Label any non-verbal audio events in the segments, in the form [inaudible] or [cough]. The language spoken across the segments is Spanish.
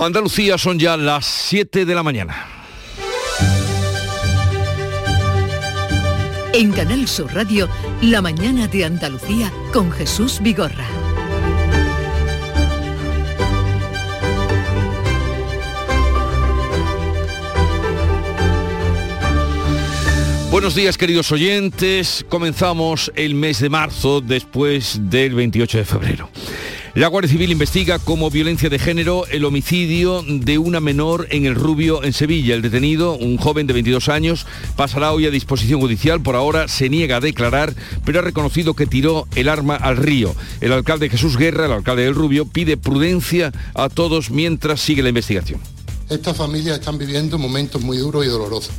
Andalucía son ya las 7 de la mañana. En Canal Sur Radio, La mañana de Andalucía con Jesús Vigorra. Buenos días queridos oyentes, comenzamos el mes de marzo después del 28 de febrero. La Guardia Civil investiga como violencia de género el homicidio de una menor en el Rubio, en Sevilla. El detenido, un joven de 22 años, pasará hoy a disposición judicial. Por ahora se niega a declarar, pero ha reconocido que tiró el arma al río. El alcalde Jesús Guerra, el alcalde del Rubio, pide prudencia a todos mientras sigue la investigación. Estas familias están viviendo momentos muy duros y dolorosos,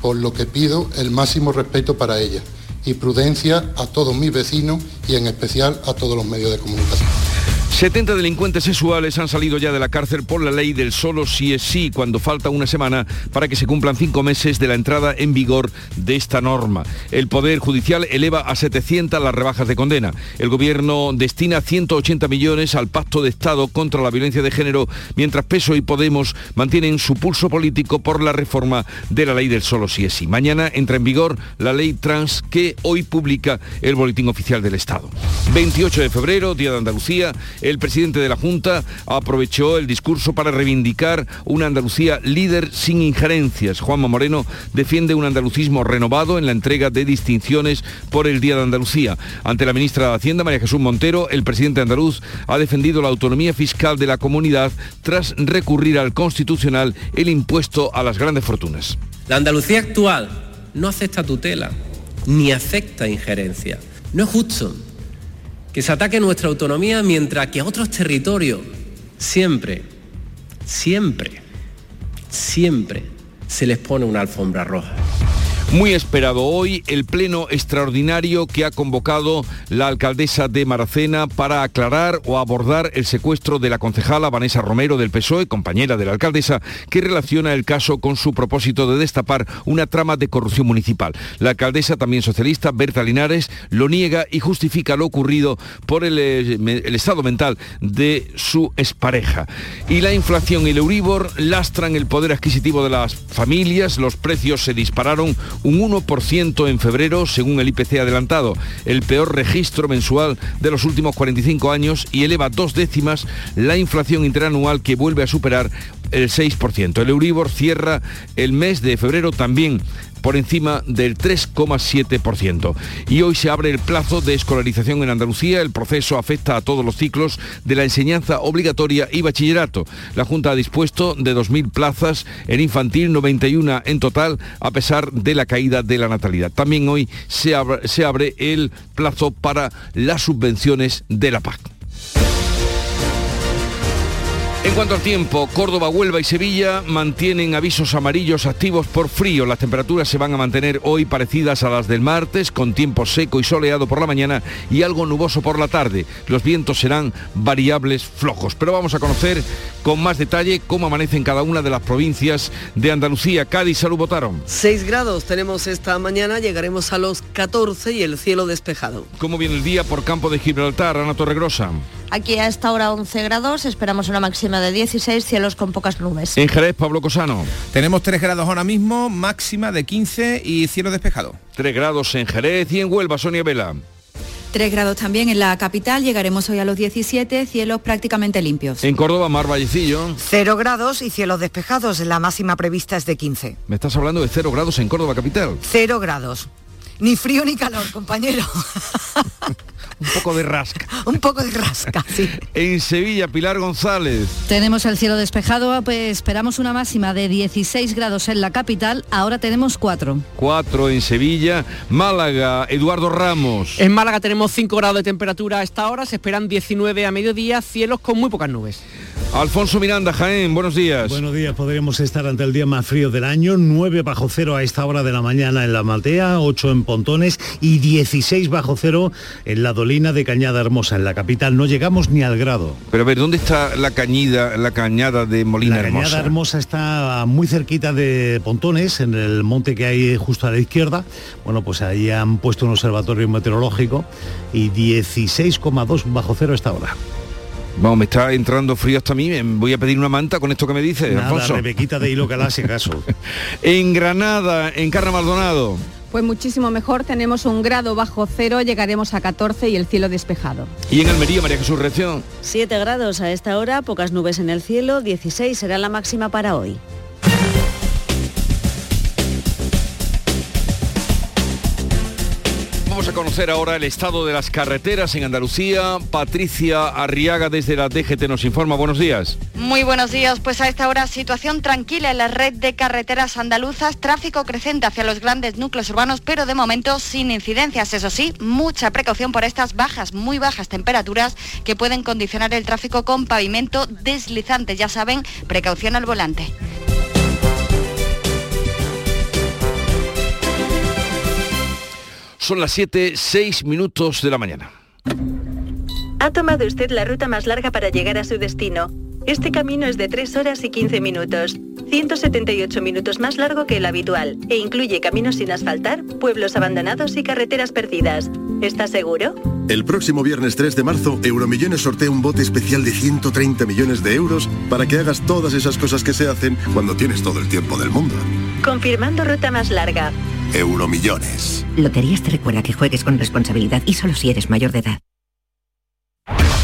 por lo que pido el máximo respeto para ellas y prudencia a todos mis vecinos y en especial a todos los medios de comunicación. 70 delincuentes sexuales han salido ya de la cárcel por la ley del solo si es sí cuando falta una semana para que se cumplan cinco meses de la entrada en vigor de esta norma. El Poder Judicial eleva a 700 las rebajas de condena. El Gobierno destina 180 millones al Pacto de Estado contra la violencia de género, mientras Peso y Podemos mantienen su pulso político por la reforma de la ley del solo si es sí. Mañana entra en vigor la ley trans que hoy publica el Boletín Oficial del Estado. 28 de febrero, Día de Andalucía, el presidente de la Junta aprovechó el discurso para reivindicar una Andalucía líder sin injerencias. Juanma Moreno defiende un andalucismo renovado en la entrega de distinciones por el Día de Andalucía. Ante la ministra de Hacienda, María Jesús Montero, el presidente andaluz ha defendido la autonomía fiscal de la comunidad tras recurrir al Constitucional el impuesto a las grandes fortunas. La Andalucía actual no acepta tutela ni acepta injerencia. No es justo que se ataque nuestra autonomía mientras que a otros territorios siempre, siempre, siempre se les pone una alfombra roja. Muy esperado hoy el pleno extraordinario que ha convocado la alcaldesa de Maracena para aclarar o abordar el secuestro de la concejala Vanessa Romero del PSOE, compañera de la alcaldesa, que relaciona el caso con su propósito de destapar una trama de corrupción municipal. La alcaldesa, también socialista, Berta Linares, lo niega y justifica lo ocurrido por el, el estado mental de su expareja. Y la inflación y el Euribor lastran el poder adquisitivo de las familias, los precios se dispararon un 1% en febrero según el IPC adelantado, el peor registro mensual de los últimos 45 años y eleva dos décimas la inflación interanual que vuelve a superar el 6%. El Euribor cierra el mes de febrero también por encima del 3,7%. Y hoy se abre el plazo de escolarización en Andalucía. El proceso afecta a todos los ciclos de la enseñanza obligatoria y bachillerato. La Junta ha dispuesto de 2.000 plazas en infantil, 91 en total, a pesar de la caída de la natalidad. También hoy se abre, se abre el plazo para las subvenciones de la PAC. En cuanto al tiempo, Córdoba, Huelva y Sevilla mantienen avisos amarillos activos por frío. Las temperaturas se van a mantener hoy parecidas a las del martes, con tiempo seco y soleado por la mañana y algo nuboso por la tarde. Los vientos serán variables flojos. Pero vamos a conocer con más detalle cómo amanece en cada una de las provincias de Andalucía. Cádiz, salud, votaron. 6 grados tenemos esta mañana, llegaremos a los 14 y el cielo despejado. ¿Cómo viene el día por campo de Gibraltar, Ana Torregrosa? Aquí a esta hora 11 grados, esperamos una máxima de 16, cielos con pocas nubes. En Jerez, Pablo Cosano. Tenemos 3 grados ahora mismo, máxima de 15 y cielo despejado. 3 grados en Jerez y en Huelva, Sonia Vela. 3 grados también en la capital, llegaremos hoy a los 17, cielos prácticamente limpios. En Córdoba, Mar Vallecillo. 0 grados y cielos despejados, la máxima prevista es de 15. Me estás hablando de 0 grados en Córdoba capital. 0 grados. Ni frío ni calor, compañero. Un poco de rasca. [laughs] Un poco de rasca, sí. En Sevilla, Pilar González. Tenemos el cielo despejado, pues esperamos una máxima de 16 grados en la capital, ahora tenemos 4. 4 en Sevilla. Málaga, Eduardo Ramos. En Málaga tenemos 5 grados de temperatura a esta hora, se esperan 19 a mediodía, cielos con muy pocas nubes. Alfonso Miranda, Jaén, buenos días. Buenos días, podríamos estar ante el día más frío del año, 9 bajo cero a esta hora de la mañana en La Maltea, 8 en Pontones y 16 bajo cero en la Dolina de Cañada Hermosa, en la capital. No llegamos ni al grado. Pero a ver, ¿dónde está la cañida, la cañada de Molina la Hermosa? La Cañada Hermosa está muy cerquita de Pontones, en el monte que hay justo a la izquierda. Bueno, pues ahí han puesto un observatorio meteorológico y 16,2 bajo cero a esta hora. Vamos, me está entrando frío hasta a mí. me Voy a pedir una manta con esto que me dice, Nada, Alfonso. Rebequita de hilo calá, si acaso. en Granada, en Carra Maldonado. Pues muchísimo mejor, tenemos un grado bajo cero, llegaremos a 14 y el cielo despejado. Y en Almería, María Jesús Reacción. 7 grados a esta hora, pocas nubes en el cielo, 16 será la máxima para hoy. Vamos a conocer ahora el estado de las carreteras en Andalucía. Patricia Arriaga desde la DGT nos informa. Buenos días. Muy buenos días, pues a esta hora situación tranquila en la red de carreteras andaluzas, tráfico creciente hacia los grandes núcleos urbanos, pero de momento sin incidencias. Eso sí, mucha precaución por estas bajas, muy bajas temperaturas que pueden condicionar el tráfico con pavimento deslizante. Ya saben, precaución al volante. Son las 7, 6 minutos de la mañana. Ha tomado usted la ruta más larga para llegar a su destino. Este camino es de 3 horas y 15 minutos, 178 minutos más largo que el habitual, e incluye caminos sin asfaltar, pueblos abandonados y carreteras perdidas. ¿Está seguro? El próximo viernes 3 de marzo, Euromillones sortea un bote especial de 130 millones de euros para que hagas todas esas cosas que se hacen cuando tienes todo el tiempo del mundo. Confirmando ruta más larga. Euromillones. Loterías te recuerda que juegues con responsabilidad y solo si eres mayor de edad.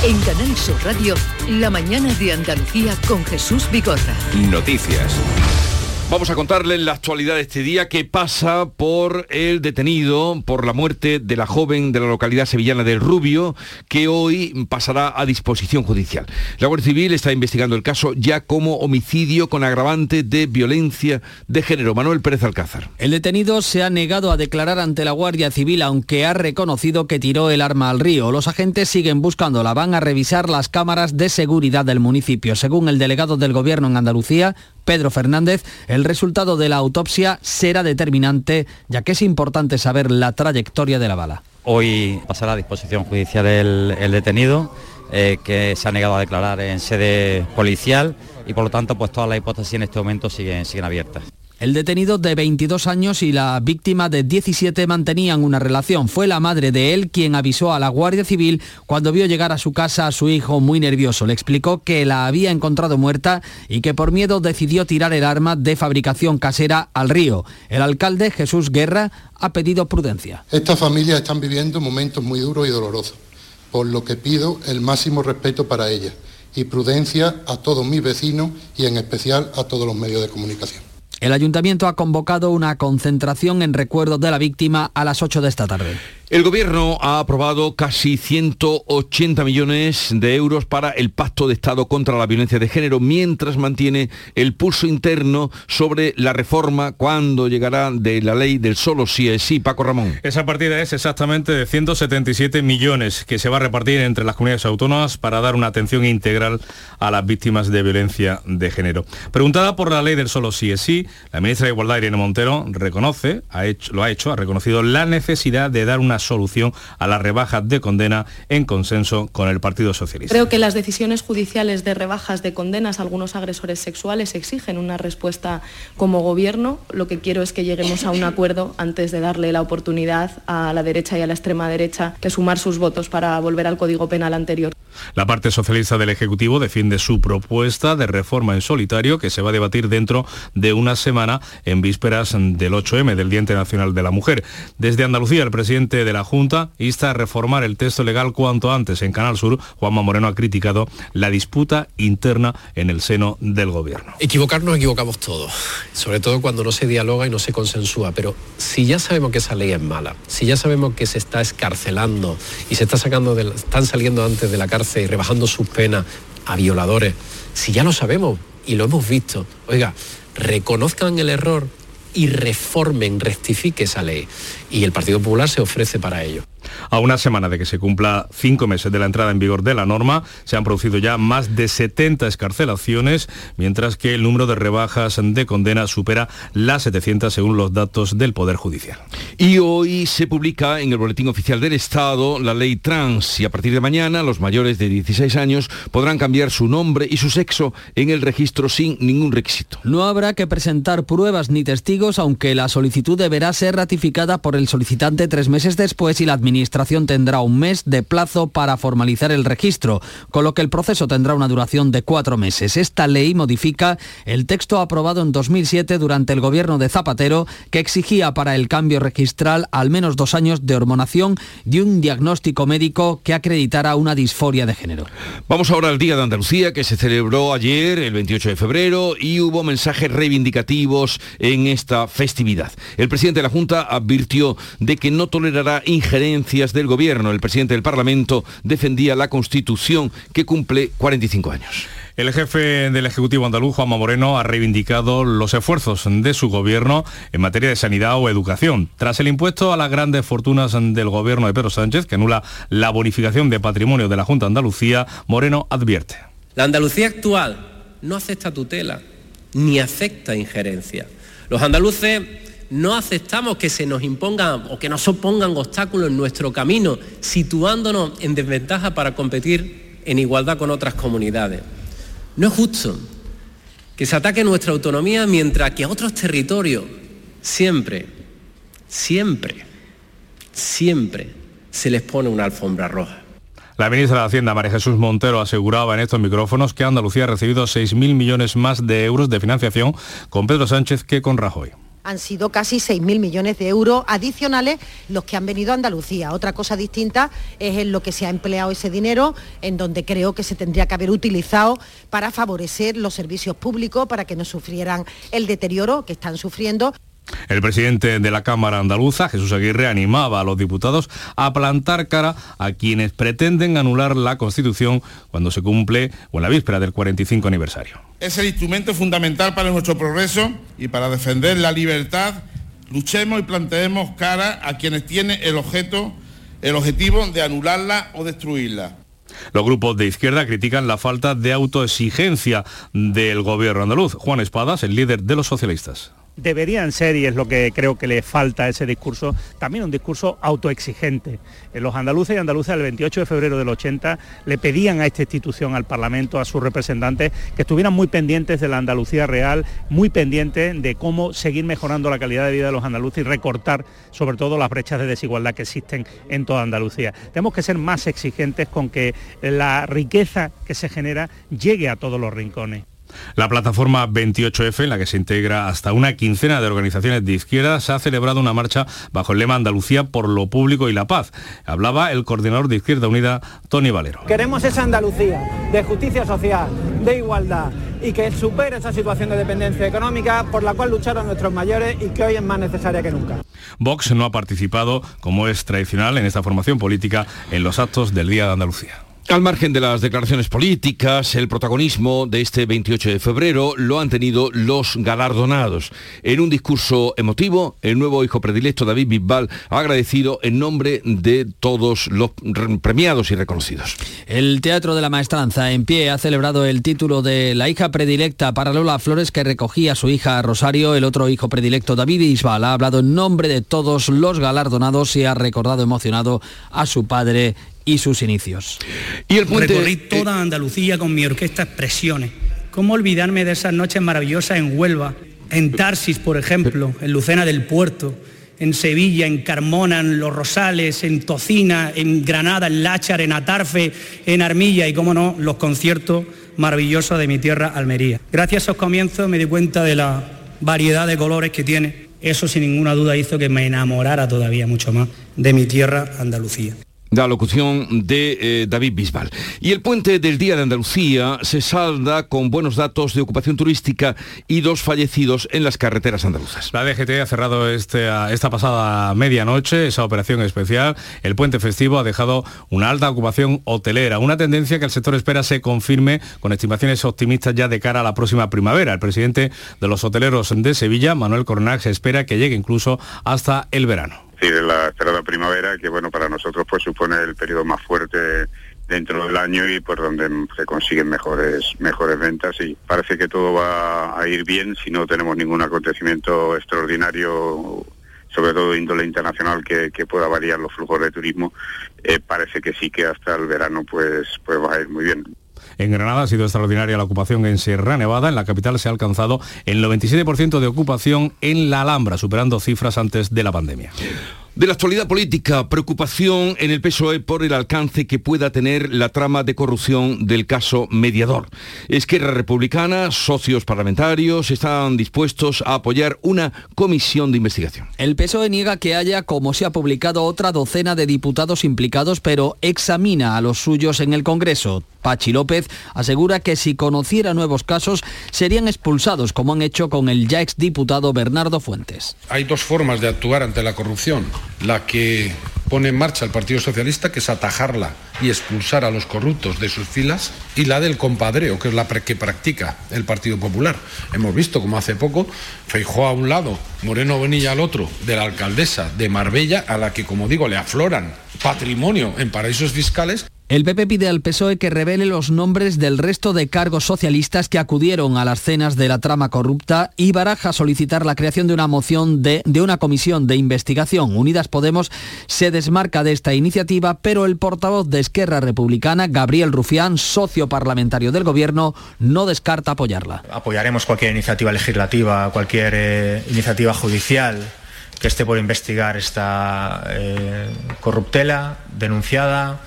En Canal Sur Radio, la mañana de Andalucía con Jesús Vigorra. Noticias. Vamos a contarles la actualidad de este día que pasa por el detenido por la muerte de la joven de la localidad sevillana del Rubio, que hoy pasará a disposición judicial. La Guardia Civil está investigando el caso ya como homicidio con agravante de violencia de género. Manuel Pérez Alcázar. El detenido se ha negado a declarar ante la Guardia Civil, aunque ha reconocido que tiró el arma al río. Los agentes siguen buscándola. Van a revisar las cámaras de seguridad del municipio. Según el delegado del Gobierno en Andalucía, Pedro Fernández, el resultado de la autopsia será determinante, ya que es importante saber la trayectoria de la bala. Hoy pasará a disposición judicial el, detenido, eh, que se ha negado a declarar en sede policial y por lo tanto pues todas las hipótesis en este momento siguen, siguen abiertas. El detenido de 22 años y la víctima de 17 mantenían una relación. Fue la madre de él quien avisó a la Guardia Civil cuando vio llegar a su casa a su hijo muy nervioso. Le explicó que la había encontrado muerta y que por miedo decidió tirar el arma de fabricación casera al río. El alcalde Jesús Guerra ha pedido prudencia. Estas familias están viviendo momentos muy duros y dolorosos, por lo que pido el máximo respeto para ellas y prudencia a todos mis vecinos y en especial a todos los medios de comunicación. El ayuntamiento ha convocado una concentración en recuerdo de la víctima a las 8 de esta tarde. El gobierno ha aprobado casi 180 millones de euros para el pacto de Estado contra la violencia de género, mientras mantiene el pulso interno sobre la reforma cuando llegará de la ley del solo sí es sí. Paco Ramón. Esa partida es exactamente de 177 millones que se va a repartir entre las comunidades autónomas para dar una atención integral a las víctimas de violencia de género. Preguntada por la ley del solo sí es sí, la ministra de Igualdad, Irene Montero, reconoce, ha hecho, lo ha hecho, ha reconocido la necesidad de dar una solución a las rebajas de condena en consenso con el Partido Socialista. Creo que las decisiones judiciales de rebajas de condenas a algunos agresores sexuales exigen una respuesta como gobierno. Lo que quiero es que lleguemos a un acuerdo antes de darle la oportunidad a la derecha y a la extrema derecha de sumar sus votos para volver al Código Penal anterior. La parte socialista del Ejecutivo defiende su propuesta de reforma en solitario que se va a debatir dentro de una semana en vísperas del 8M, del Día Internacional de la Mujer. Desde Andalucía, el presidente de la Junta insta a reformar el texto legal cuanto antes. En Canal Sur, Juanma Moreno ha criticado la disputa interna en el seno del Gobierno. Equivocarnos equivocamos todos, sobre todo cuando no se dialoga y no se consensúa, pero si ya sabemos que esa ley es mala, si ya sabemos que se está escarcelando y se está sacando de, están saliendo antes de la cárcel y rebajando sus penas a violadores, si ya lo sabemos y lo hemos visto, oiga, reconozcan el error y reformen, rectifique esa ley. Y el Partido Popular se ofrece para ello. A una semana de que se cumpla cinco meses de la entrada en vigor de la norma, se han producido ya más de 70 escarcelaciones, mientras que el número de rebajas de condena supera las 700 según los datos del Poder Judicial. Y hoy se publica en el Boletín Oficial del Estado la ley trans y a partir de mañana los mayores de 16 años podrán cambiar su nombre y su sexo en el registro sin ningún requisito. No habrá que presentar pruebas ni testigos, aunque la solicitud deberá ser ratificada por el solicitante tres meses después y la administración Administración tendrá un mes de plazo para formalizar el registro, con lo que el proceso tendrá una duración de cuatro meses. Esta ley modifica el texto aprobado en 2007 durante el gobierno de Zapatero que exigía para el cambio registral al menos dos años de hormonación y un diagnóstico médico que acreditara una disforia de género. Vamos ahora al Día de Andalucía que se celebró ayer, el 28 de febrero, y hubo mensajes reivindicativos en esta festividad. El presidente de la Junta advirtió de que no tolerará del gobierno. El presidente del Parlamento defendía la Constitución que cumple 45 años. El jefe del Ejecutivo andaluz, Juanma Moreno, ha reivindicado los esfuerzos de su gobierno en materia de sanidad o educación. Tras el impuesto a las grandes fortunas del gobierno de Pedro Sánchez, que anula la bonificación de patrimonio de la Junta de Andalucía, Moreno advierte. La Andalucía actual no acepta tutela ni acepta injerencia. Los andaluces no aceptamos que se nos impongan o que nos opongan obstáculos en nuestro camino, situándonos en desventaja para competir en igualdad con otras comunidades. No es justo que se ataque nuestra autonomía mientras que otros territorios siempre, siempre, siempre se les pone una alfombra roja. La ministra de Hacienda, María Jesús Montero, aseguraba en estos micrófonos que Andalucía ha recibido 6.000 millones más de euros de financiación con Pedro Sánchez que con Rajoy han sido casi 6.000 millones de euros adicionales los que han venido a Andalucía. Otra cosa distinta es en lo que se ha empleado ese dinero, en donde creo que se tendría que haber utilizado para favorecer los servicios públicos, para que no sufrieran el deterioro que están sufriendo. El presidente de la Cámara Andaluza, Jesús Aguirre, animaba a los diputados a plantar cara a quienes pretenden anular la Constitución cuando se cumple o en la víspera del 45 aniversario. Es el instrumento fundamental para nuestro progreso y para defender la libertad. Luchemos y planteemos cara a quienes tienen el objeto, el objetivo de anularla o destruirla. Los grupos de izquierda critican la falta de autoexigencia del gobierno andaluz. Juan Espadas, el líder de los socialistas deberían ser, y es lo que creo que le falta a ese discurso, también un discurso autoexigente. Eh, los andaluces y andaluzas el 28 de febrero del 80 le pedían a esta institución, al Parlamento, a sus representantes, que estuvieran muy pendientes de la Andalucía real, muy pendientes de cómo seguir mejorando la calidad de vida de los andaluces y recortar sobre todo las brechas de desigualdad que existen en toda Andalucía. Tenemos que ser más exigentes con que la riqueza que se genera llegue a todos los rincones. La plataforma 28F, en la que se integra hasta una quincena de organizaciones de izquierda, se ha celebrado una marcha bajo el lema Andalucía por lo público y la paz. Hablaba el coordinador de Izquierda Unida, Tony Valero. Queremos esa Andalucía de justicia social, de igualdad y que supere esa situación de dependencia económica por la cual lucharon nuestros mayores y que hoy es más necesaria que nunca. Vox no ha participado, como es tradicional en esta formación política, en los actos del Día de Andalucía. Al margen de las declaraciones políticas, el protagonismo de este 28 de febrero lo han tenido los galardonados. En un discurso emotivo, el nuevo hijo predilecto David Bisbal ha agradecido en nombre de todos los premiados y reconocidos. El Teatro de la Maestranza en pie ha celebrado el título de la hija predilecta para Lola Flores que recogía a su hija Rosario. El otro hijo predilecto David Bisbal ha hablado en nombre de todos los galardonados y ha recordado emocionado a su padre y sus inicios. Y el Recorrí toda Andalucía con mi orquesta Expresiones. ¿Cómo olvidarme de esas noches maravillosas en Huelva, en Tarsis, por ejemplo, en Lucena del Puerto, en Sevilla, en Carmona, en Los Rosales, en Tocina, en Granada, en Láchar, en Atarfe, en Armilla y, cómo no, los conciertos maravillosos de mi tierra, Almería. Gracias a esos comienzos me di cuenta de la variedad de colores que tiene. Eso sin ninguna duda hizo que me enamorara todavía mucho más de mi tierra, Andalucía la locución de eh, David Bisbal. Y el puente del Día de Andalucía se salda con buenos datos de ocupación turística y dos fallecidos en las carreteras andaluzas. La DGT ha cerrado este, esta pasada medianoche esa operación especial. El puente festivo ha dejado una alta ocupación hotelera, una tendencia que el sector espera se confirme con estimaciones optimistas ya de cara a la próxima primavera. El presidente de los hoteleros de Sevilla, Manuel Coronac, se espera que llegue incluso hasta el verano de la esperada primavera, que bueno, para nosotros pues supone el periodo más fuerte dentro del año y por donde se consiguen mejores mejores ventas. Y parece que todo va a ir bien si no tenemos ningún acontecimiento extraordinario sobre todo índole internacional que, pueda variar los flujos de turismo. Eh, parece que sí que hasta el verano pues pues va a ir muy bien en Granada ha sido extraordinaria la ocupación en Sierra Nevada. En la capital se ha alcanzado el 97% de ocupación en la Alhambra, superando cifras antes de la pandemia. De la actualidad política, preocupación en el PSOE por el alcance que pueda tener la trama de corrupción del caso mediador. Esquerra Republicana, socios parlamentarios, están dispuestos a apoyar una comisión de investigación. El PSOE niega que haya, como se ha publicado, otra docena de diputados implicados, pero examina a los suyos en el Congreso. Pachi López asegura que si conociera nuevos casos serían expulsados, como han hecho con el ya exdiputado Bernardo Fuentes. Hay dos formas de actuar ante la corrupción la que pone en marcha el Partido Socialista, que es atajarla y expulsar a los corruptos de sus filas, y la del compadreo, que es la que practica el Partido Popular. Hemos visto como hace poco Feijó a un lado, Moreno Bonilla al otro, de la alcaldesa de Marbella, a la que, como digo, le afloran patrimonio en paraísos fiscales. El PP pide al PSOE que revele los nombres del resto de cargos socialistas que acudieron a las cenas de la trama corrupta y baraja solicitar la creación de una moción de, de, una comisión de investigación. Unidas Podemos se desmarca de esta iniciativa, pero el portavoz de Esquerra Republicana, Gabriel Rufián, socio parlamentario del Gobierno, no descarta apoyarla. Apoyaremos cualquier iniciativa legislativa, cualquier eh, iniciativa judicial que esté por investigar esta eh, corruptela denunciada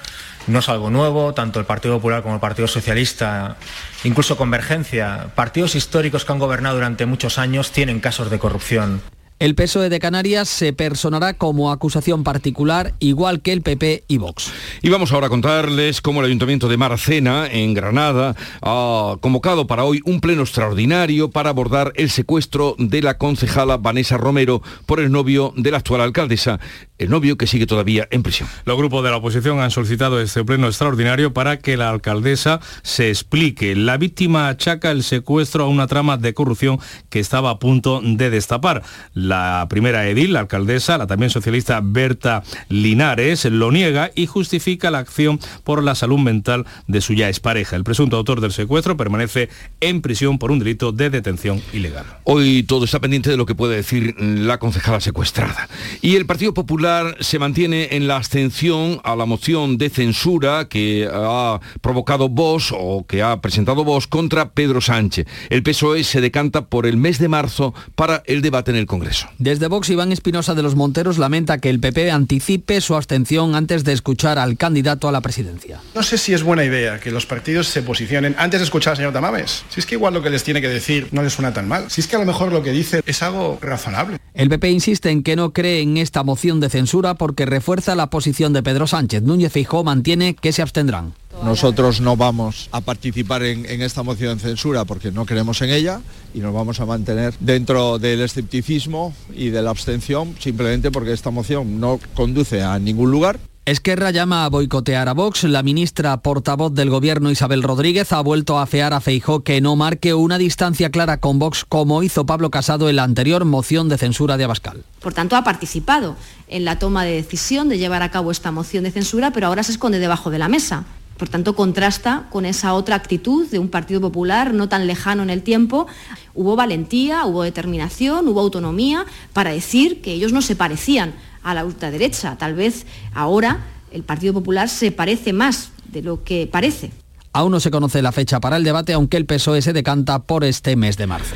no es algo nuevo, tanto el Partido Popular como el Partido Socialista, incluso Convergencia, partidos históricos que han gobernado durante muchos años, tienen casos de corrupción. El PSOE de Canarias se personará como acusación particular, igual que el PP y Vox. Y vamos ahora a contarles cómo el Ayuntamiento de Maracena, en Granada, ha convocado para hoy un pleno extraordinario para abordar el secuestro de la concejala Vanessa Romero por el novio de la actual alcaldesa, el novio que sigue todavía en prisión. Los grupos de la oposición han solicitado este pleno extraordinario para que la alcaldesa se explique. La víctima achaca el secuestro a una trama de corrupción que estaba a punto de destapar. La primera edil, la alcaldesa, la también socialista Berta Linares, lo niega y justifica la acción por la salud mental de su ya expareja. El presunto autor del secuestro permanece en prisión por un delito de detención ilegal. Hoy todo está pendiente de lo que puede decir la concejala secuestrada. Y el Partido Popular se mantiene en la abstención a la moción de censura que ha provocado Vox o que ha presentado Vox contra Pedro Sánchez. El PSOE se decanta por el mes de marzo para el debate en el Congreso. Desde Vox, Iván Espinosa de los Monteros lamenta que el PP anticipe su abstención antes de escuchar al candidato a la presidencia. No sé si es buena idea que los partidos se posicionen antes de escuchar al señor Tamames. Si es que igual lo que les tiene que decir no les suena tan mal. Si es que a lo mejor lo que dice es algo razonable. El PP insiste en que no cree en esta moción de censura porque refuerza la posición de Pedro Sánchez. Núñez Feijóo mantiene que se abstendrán. Nosotros no vamos a participar en, en, esta moción de censura porque no creemos en ella y nos vamos a mantener dentro del escepticismo y de la abstención simplemente porque esta moción no conduce a ningún lugar. Esquerra llama a boicotear a Vox. La ministra portavoz del Gobierno Isabel Rodríguez ha vuelto a afear a Feijó que no marque una distancia clara con Vox como hizo Pablo Casado en la anterior moción de censura de Abascal. Por tanto, ha participado en la toma de decisión de llevar a cabo esta moción de censura, pero ahora se esconde debajo de la mesa. Por tanto, contrasta con esa otra actitud de un Partido Popular no tan lejano en el tiempo. Hubo valentía, hubo determinación, hubo autonomía para decir que ellos no se parecían a la ultraderecha. Tal vez ahora el Partido Popular se parece más de lo que parece. Aún no se conoce la fecha para el debate, aunque el PSOE se decanta por este mes de marzo.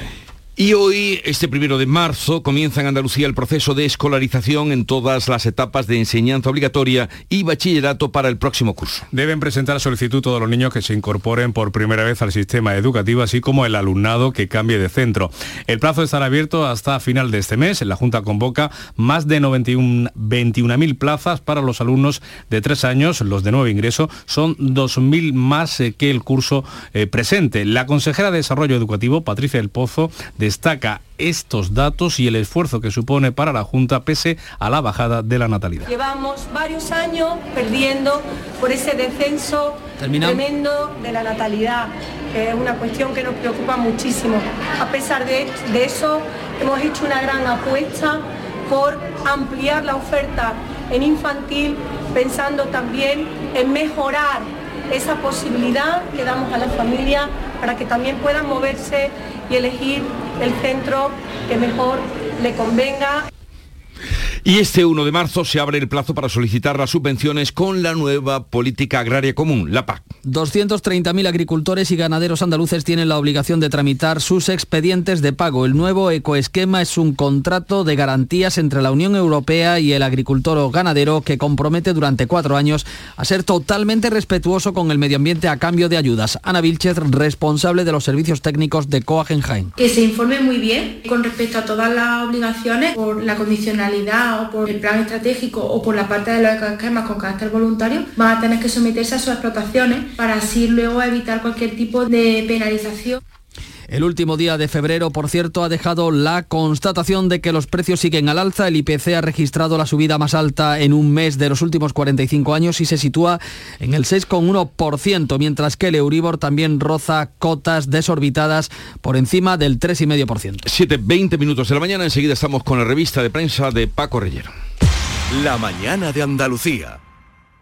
Y hoy, este primero de marzo, comienza en Andalucía el proceso de escolarización en todas las etapas de enseñanza obligatoria y bachillerato para el próximo curso. Deben presentar solicitud todos los niños que se incorporen por primera vez al sistema educativo, así como el alumnado que cambie de centro. El plazo estará abierto hasta final de este mes. La Junta convoca más de 21.000 plazas para los alumnos de tres años. Los de nuevo ingreso son 2.000 más que el curso eh, presente. La consejera de Desarrollo Educativo, Patricia del Pozo, de destaca estos datos y el esfuerzo que supone para la Junta pese a la bajada de la natalidad. Llevamos varios años perdiendo por ese descenso tremendo de la natalidad, que es una cuestión que nos preocupa muchísimo. A pesar de, de eso, hemos hecho una gran apuesta por ampliar la oferta en infantil, pensando también en mejorar esa posibilidad que damos a la familia para que también puedan moverse y elegir el centro que mejor le convenga. Y este 1 de marzo se abre el plazo para solicitar las subvenciones con la nueva política agraria común, la PAC. 230.000 agricultores y ganaderos andaluces tienen la obligación de tramitar sus expedientes de pago. El nuevo ecoesquema es un contrato de garantías entre la Unión Europea y el agricultor o ganadero que compromete durante cuatro años a ser totalmente respetuoso con el medio ambiente a cambio de ayudas. Ana Vilchez, responsable de los servicios técnicos de Coagenheim. Que se informe muy bien con respecto a todas las obligaciones por la condicionalidad o por el plan estratégico o por la parte de los esquemas con carácter voluntario, van a tener que someterse a sus explotaciones para así luego evitar cualquier tipo de penalización. El último día de febrero, por cierto, ha dejado la constatación de que los precios siguen al alza. El IPC ha registrado la subida más alta en un mes de los últimos 45 años y se sitúa en el 6,1%, mientras que el Euribor también roza cotas desorbitadas por encima del 3,5%. 7, 20 minutos de la mañana, enseguida estamos con la revista de prensa de Paco Reyero. La mañana de Andalucía.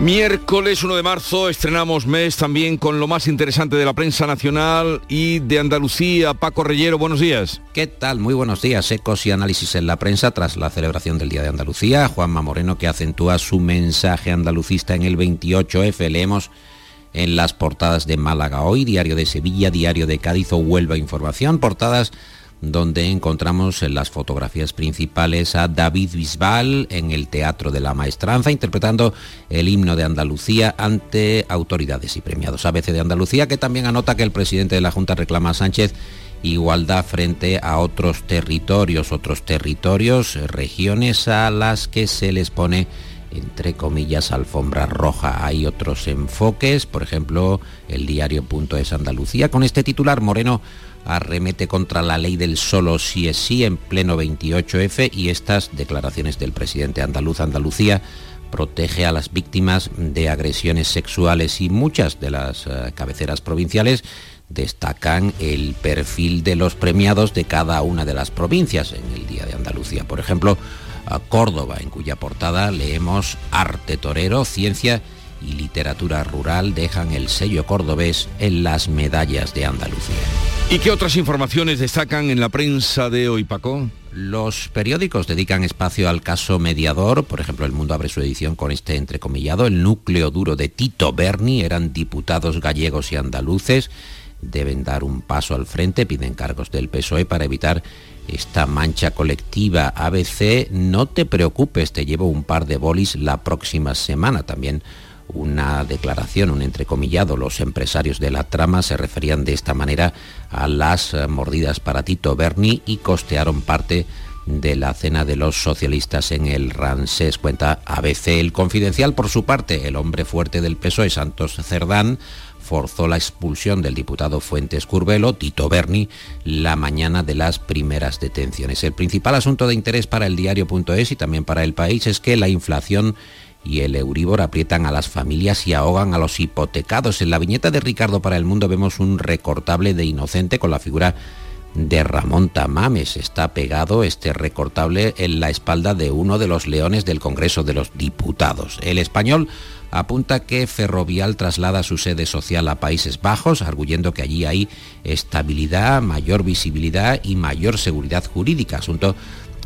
Miércoles 1 de marzo estrenamos mes también con lo más interesante de la prensa nacional y de Andalucía. Paco Reyero, buenos días. ¿Qué tal? Muy buenos días. Ecos y análisis en la prensa tras la celebración del Día de Andalucía. Juanma Moreno que acentúa su mensaje andalucista en el 28F. Leemos en las portadas de Málaga hoy, Diario de Sevilla, Diario de Cádiz o Huelva Información. Portadas donde encontramos en las fotografías principales a David Bisbal en el Teatro de la Maestranza interpretando el himno de Andalucía ante autoridades y premiados. ABC de Andalucía que también anota que el presidente de la Junta reclama a Sánchez igualdad frente a otros territorios, otros territorios, regiones a las que se les pone entre comillas alfombra roja. Hay otros enfoques, por ejemplo, el diario Punto es Andalucía con este titular Moreno arremete contra la ley del solo sí es sí en pleno 28F y estas declaraciones del presidente andaluz Andalucía protege a las víctimas de agresiones sexuales y muchas de las eh, cabeceras provinciales destacan el perfil de los premiados de cada una de las provincias en el Día de Andalucía. Por ejemplo, a Córdoba, en cuya portada leemos Arte Torero, Ciencia y Literatura Rural dejan el sello cordobés en las medallas de Andalucía. ¿Y qué otras informaciones destacan en la prensa de hoy, Paco? Los periódicos dedican espacio al caso mediador, por ejemplo, El Mundo abre su edición con este entrecomillado, el núcleo duro de Tito Berni, eran diputados gallegos y andaluces, deben dar un paso al frente, piden cargos del PSOE para evitar esta mancha colectiva. ABC, no te preocupes, te llevo un par de bolis la próxima semana también una declaración, un entrecomillado. Los empresarios de la trama se referían de esta manera a las eh, mordidas para Tito Berni y costearon parte de la cena de los socialistas en el Ransés. Cuenta ABC el confidencial por su parte. El hombre fuerte del PSOE, Santos Cerdán, forzó la expulsión del diputado Fuentes Curbelo, Tito Berni, la mañana de las primeras detenciones. El principal asunto de interés para el diario.es y también para el país es que la inflación y el Euribor aprietan a las familias y ahogan a los hipotecados. En la viñeta de Ricardo para el Mundo vemos un recortable de Inocente con la figura de Ramón Tamames. Está pegado este recortable en la espalda de uno de los leones del Congreso de los Diputados. El español apunta que Ferrovial traslada su sede social a Países Bajos, arguyendo que allí hay estabilidad, mayor visibilidad y mayor seguridad jurídica, asunto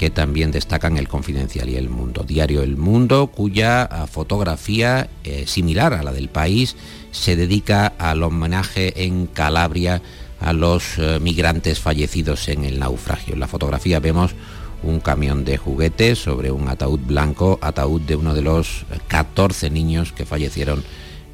que también destacan el Confidencial y el Mundo. Diario El Mundo, cuya ah, fotografía, eh, similar a la del país, se dedica al homenaje en Calabria a los eh, migrantes fallecidos en el naufragio. En la fotografía vemos un camión de juguetes sobre un ataúd blanco, ataúd de uno de los 14 niños que fallecieron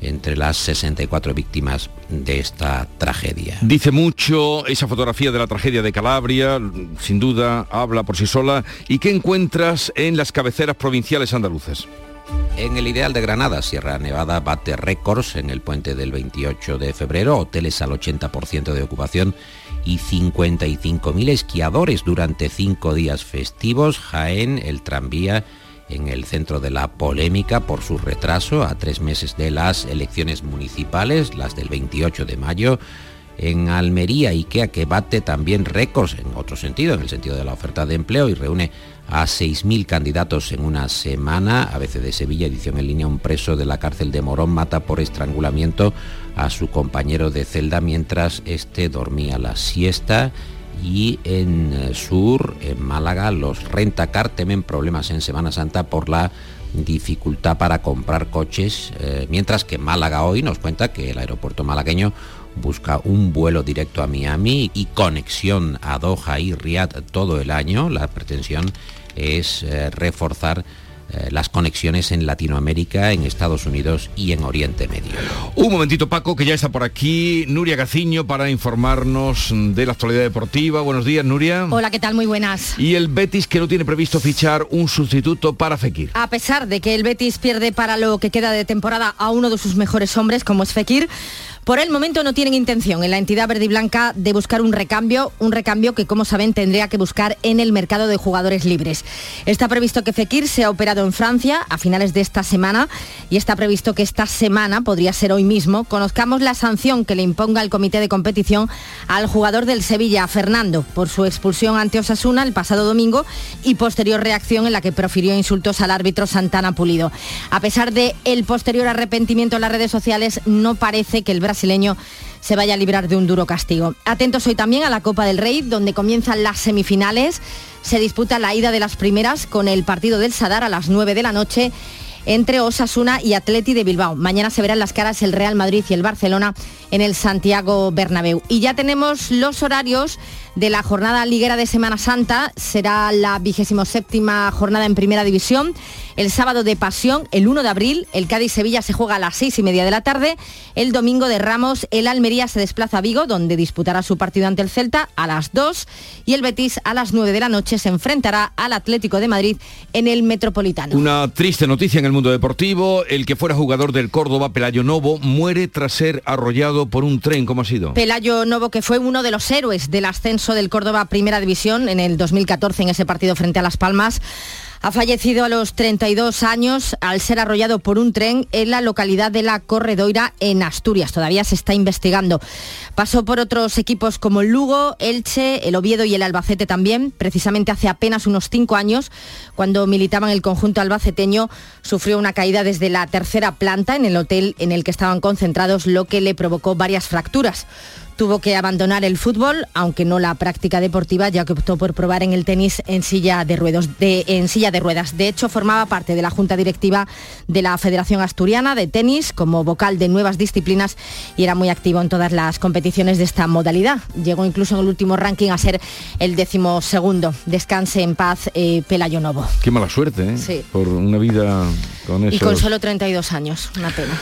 entre las 64 víctimas de esta tragedia. Dice mucho esa fotografía de la tragedia de Calabria, sin duda habla por sí sola. ¿Y qué encuentras en las cabeceras provinciales andaluzas? En el ideal de Granada, Sierra Nevada bate récords en el puente del 28 de febrero, hoteles al 80% de ocupación y 55.000 esquiadores durante cinco días festivos. Jaén, el tranvía en el centro de la polémica por su retraso a tres meses de las elecciones municipales, las del 28 de mayo. En Almería, IKEA que bate también récords en otro sentido, en el sentido de la oferta de empleo y reúne a 6.000 candidatos en una semana. ABC de Sevilla, edición en línea, un preso de la cárcel de Morón mata por estrangulamiento a su compañero de celda mientras este dormía la siesta. Y en eh, Sur, en Málaga, los rentacar temen problemas en Semana Santa por la dificultad para comprar coches, eh, mientras que Málaga hoy nos cuenta que el aeropuerto malagueño busca un vuelo directo a Miami y conexión a Doha y Riyadh todo el año. La pretensión es eh, reforzar eh, las conexiones en Latinoamérica, en Estados Unidos y en Oriente Medio. Un momentito Paco, que ya está por aquí, Nuria Gaciño para informarnos de la actualidad deportiva. Buenos días, Nuria. Hola, ¿qué tal? Muy buenas. Y el Betis que no tiene previsto fichar un sustituto para Fekir. A pesar de que el Betis pierde para lo que queda de temporada a uno de sus mejores hombres, como es Fekir, por el momento no tienen intención en la entidad verde y blanca de buscar un recambio, un recambio que como saben tendría que buscar en el mercado de jugadores libres. Está previsto que Fekir sea operado en Francia a finales de esta semana y está previsto que esta semana, podría ser hoy mismo, conozcamos la sanción que le imponga el comité de competición al jugador del Sevilla, Fernando, por su expulsión ante Osasuna el pasado domingo y posterior reacción en la que profirió insultos al árbitro Santana Pulido. A pesar de el posterior arrepentimiento en las redes sociales, no parece que el Brasil se vaya a librar de un duro castigo. Atentos hoy también a la Copa del Rey, donde comienzan las semifinales. Se disputa la ida de las primeras con el partido del Sadar a las 9 de la noche entre Osasuna y Atleti de Bilbao. Mañana se verán las caras el Real Madrid y el Barcelona en el Santiago Bernabéu. Y ya tenemos los horarios de la jornada liguera de Semana Santa. Será la vigésimo séptima jornada en Primera División. El sábado de Pasión, el 1 de abril, el Cádiz-Sevilla se juega a las seis y media de la tarde. El domingo de Ramos, el Almería se desplaza a Vigo, donde disputará su partido ante el Celta a las 2. Y el Betis a las 9 de la noche se enfrentará al Atlético de Madrid en el Metropolitano. Una triste noticia en el mundo deportivo. El que fuera jugador del Córdoba, Pelayo Novo, muere tras ser arrollado por un tren. ¿Cómo ha sido? Pelayo Novo, que fue uno de los héroes del ascenso del Córdoba Primera División en el 2014 en ese partido frente a Las Palmas, ha fallecido a los 32 años al ser arrollado por un tren en la localidad de La Corredoira, en Asturias. Todavía se está investigando. Pasó por otros equipos como el Lugo, Elche, el Oviedo y el Albacete también. Precisamente hace apenas unos cinco años, cuando militaba en el conjunto albaceteño, sufrió una caída desde la tercera planta en el hotel en el que estaban concentrados, lo que le provocó varias fracturas. Tuvo que abandonar el fútbol, aunque no la práctica deportiva, ya que optó por probar en el tenis en silla de, ruedas. De, en silla de ruedas. De hecho, formaba parte de la Junta Directiva de la Federación Asturiana de Tenis como vocal de nuevas disciplinas y era muy activo en todas las competiciones de esta modalidad. Llegó incluso en el último ranking a ser el décimo segundo. Descanse en paz eh, Pelayo Novo. Qué mala suerte, ¿eh? Sí. Por una vida con eso. Y con solo 32 años, una pena.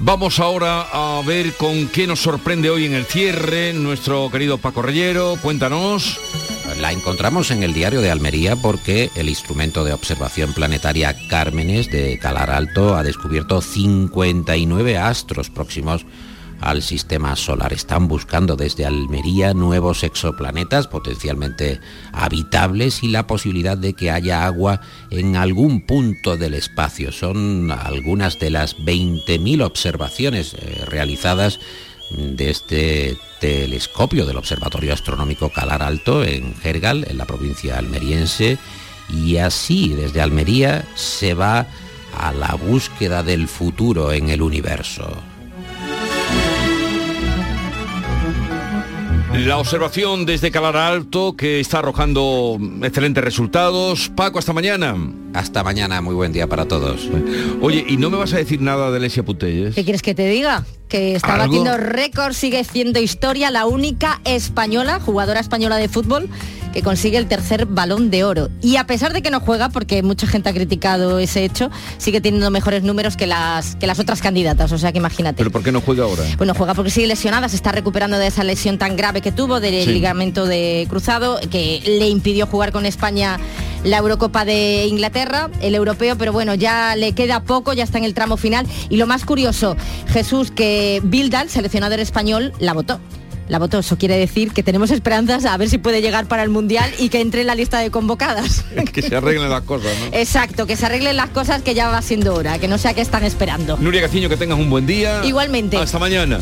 Vamos ahora a ver con qué nos sorprende hoy en el cierre nuestro querido Paco Reyero. Cuéntanos. La encontramos en el diario de Almería porque el instrumento de observación planetaria Cármenes de Calar Alto ha descubierto 59 astros próximos al sistema solar. Están buscando desde Almería nuevos exoplanetas potencialmente habitables y la posibilidad de que haya agua en algún punto del espacio. Son algunas de las 20.000 observaciones eh, realizadas de este telescopio del Observatorio Astronómico Calar Alto en Gergal, en la provincia almeriense, y así desde Almería se va a la búsqueda del futuro en el universo. La observación desde Calar Alto que está arrojando excelentes resultados. Paco, hasta mañana. Hasta mañana, muy buen día para todos. Oye, ¿y no me vas a decir nada de Lesia Putelles? ¿Qué quieres que te diga? Que está ¿Algo? batiendo récord, sigue siendo historia, la única española, jugadora española de fútbol, que consigue el tercer balón de oro. Y a pesar de que no juega, porque mucha gente ha criticado ese hecho, sigue teniendo mejores números que las, que las otras candidatas, o sea que imagínate. ¿Pero por qué no juega ahora? Bueno, juega porque sigue lesionada, se está recuperando de esa lesión tan grave que tuvo del Sí. ligamento de cruzado, que le impidió jugar con España la Eurocopa de Inglaterra, el europeo, pero bueno, ya le queda poco, ya está en el tramo final. Y lo más curioso, Jesús, que Bildal, seleccionador español, la votó. La votó, eso quiere decir que tenemos esperanzas a ver si puede llegar para el Mundial y que entre en la lista de convocadas. [laughs] que se arreglen las cosas, ¿no? Exacto, que se arreglen las cosas que ya va siendo hora, que no sea que están esperando. Nuria Gaciño, que tengas un buen día. Igualmente. Hasta mañana.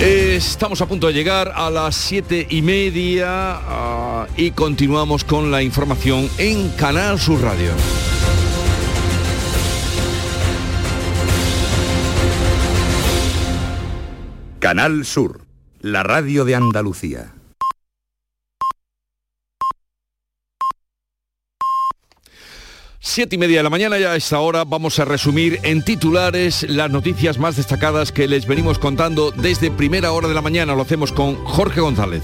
Estamos a punto de llegar a las siete y media ah, y continuamos con la información en Canal Sur Radio. Canal Sur, la radio de Andalucía. Siete y media de la mañana ya a esta hora vamos a resumir en titulares las noticias más destacadas que les venimos contando desde primera hora de la mañana. Lo hacemos con Jorge González.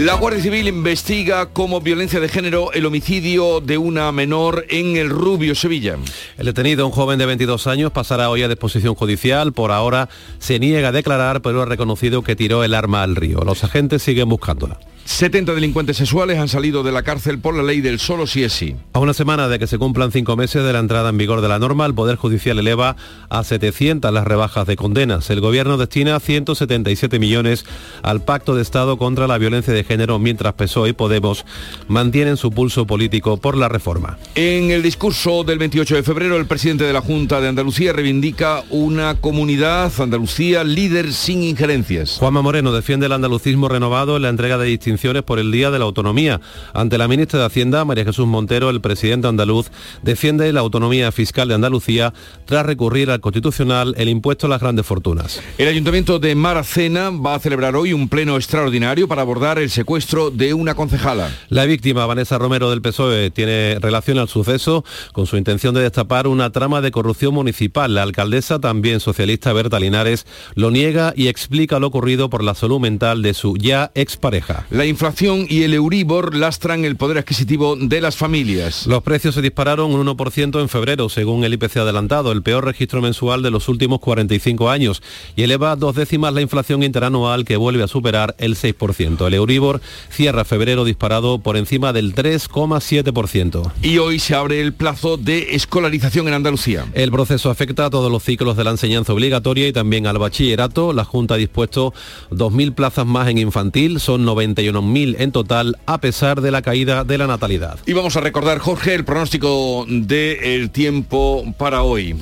La Guardia Civil investiga como violencia de género el homicidio de una menor en el Rubio, Sevilla. El detenido, un joven de 22 años, pasará hoy a disposición judicial. Por ahora se niega a declarar, pero ha reconocido que tiró el arma al río. Los agentes siguen buscándola. 70 delincuentes sexuales han salido de la cárcel por la ley del solo si es sí. A una semana de que se cumplan cinco meses de la entrada en vigor de la norma, el Poder Judicial eleva a 700 las rebajas de condenas. El Gobierno destina 177 millones al Pacto de Estado contra la Violencia de Género, mientras PSOE y Podemos mantienen su pulso político por la reforma. En el discurso del 28 de febrero, el presidente de la Junta de Andalucía reivindica una comunidad Andalucía líder sin injerencias. Juanma Moreno defiende el andalucismo renovado en la entrega de distinciones por el Día de la Autonomía. Ante la ministra de Hacienda, María Jesús Montero, el presidente andaluz defiende la autonomía fiscal de Andalucía tras recurrir al Constitucional el impuesto a las grandes fortunas. El Ayuntamiento de Maracena va a celebrar hoy un pleno extraordinario para abordar el secuestro de una concejala. La víctima, Vanessa Romero del PSOE, tiene relación al suceso con su intención de destapar una trama de corrupción municipal. La alcaldesa, también socialista Berta Linares, lo niega y explica lo ocurrido por la salud mental de su ya expareja. La inflación y el Euribor lastran el poder adquisitivo de las familias. Los precios se dispararon un 1% en febrero, según el IPC adelantado, el peor registro mensual de los últimos 45 años, y eleva dos décimas la inflación interanual que vuelve a superar el 6%. El Euribor cierra febrero disparado por encima del 3,7%. Y hoy se abre el plazo de escolarización en Andalucía. El proceso afecta a todos los ciclos de la enseñanza obligatoria y también al bachillerato. La Junta ha dispuesto 2.000 plazas más en infantil, son 91.000 en total, a pesar de la caída de la natalidad. Y vamos a recordar, Jorge, el pronóstico del tiempo para hoy.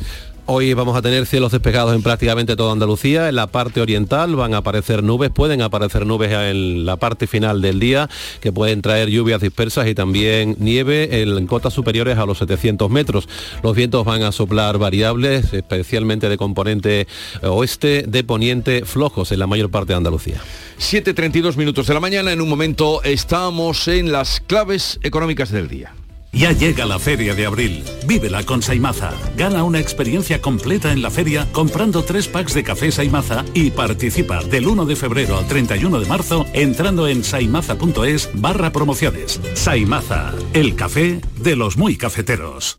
Hoy vamos a tener cielos despejados en prácticamente toda Andalucía. En la parte oriental van a aparecer nubes, pueden aparecer nubes en la parte final del día que pueden traer lluvias dispersas y también nieve en cotas superiores a los 700 metros. Los vientos van a soplar variables, especialmente de componente oeste, de poniente flojos en la mayor parte de Andalucía. 7.32 minutos de la mañana. En un momento estamos en las claves económicas del día. Ya llega la feria de abril. Vívela con Saimaza. Gana una experiencia completa en la feria comprando tres packs de café Saimaza y participa del 1 de febrero al 31 de marzo entrando en saimaza.es barra promociones. Saimaza, el café de los muy cafeteros.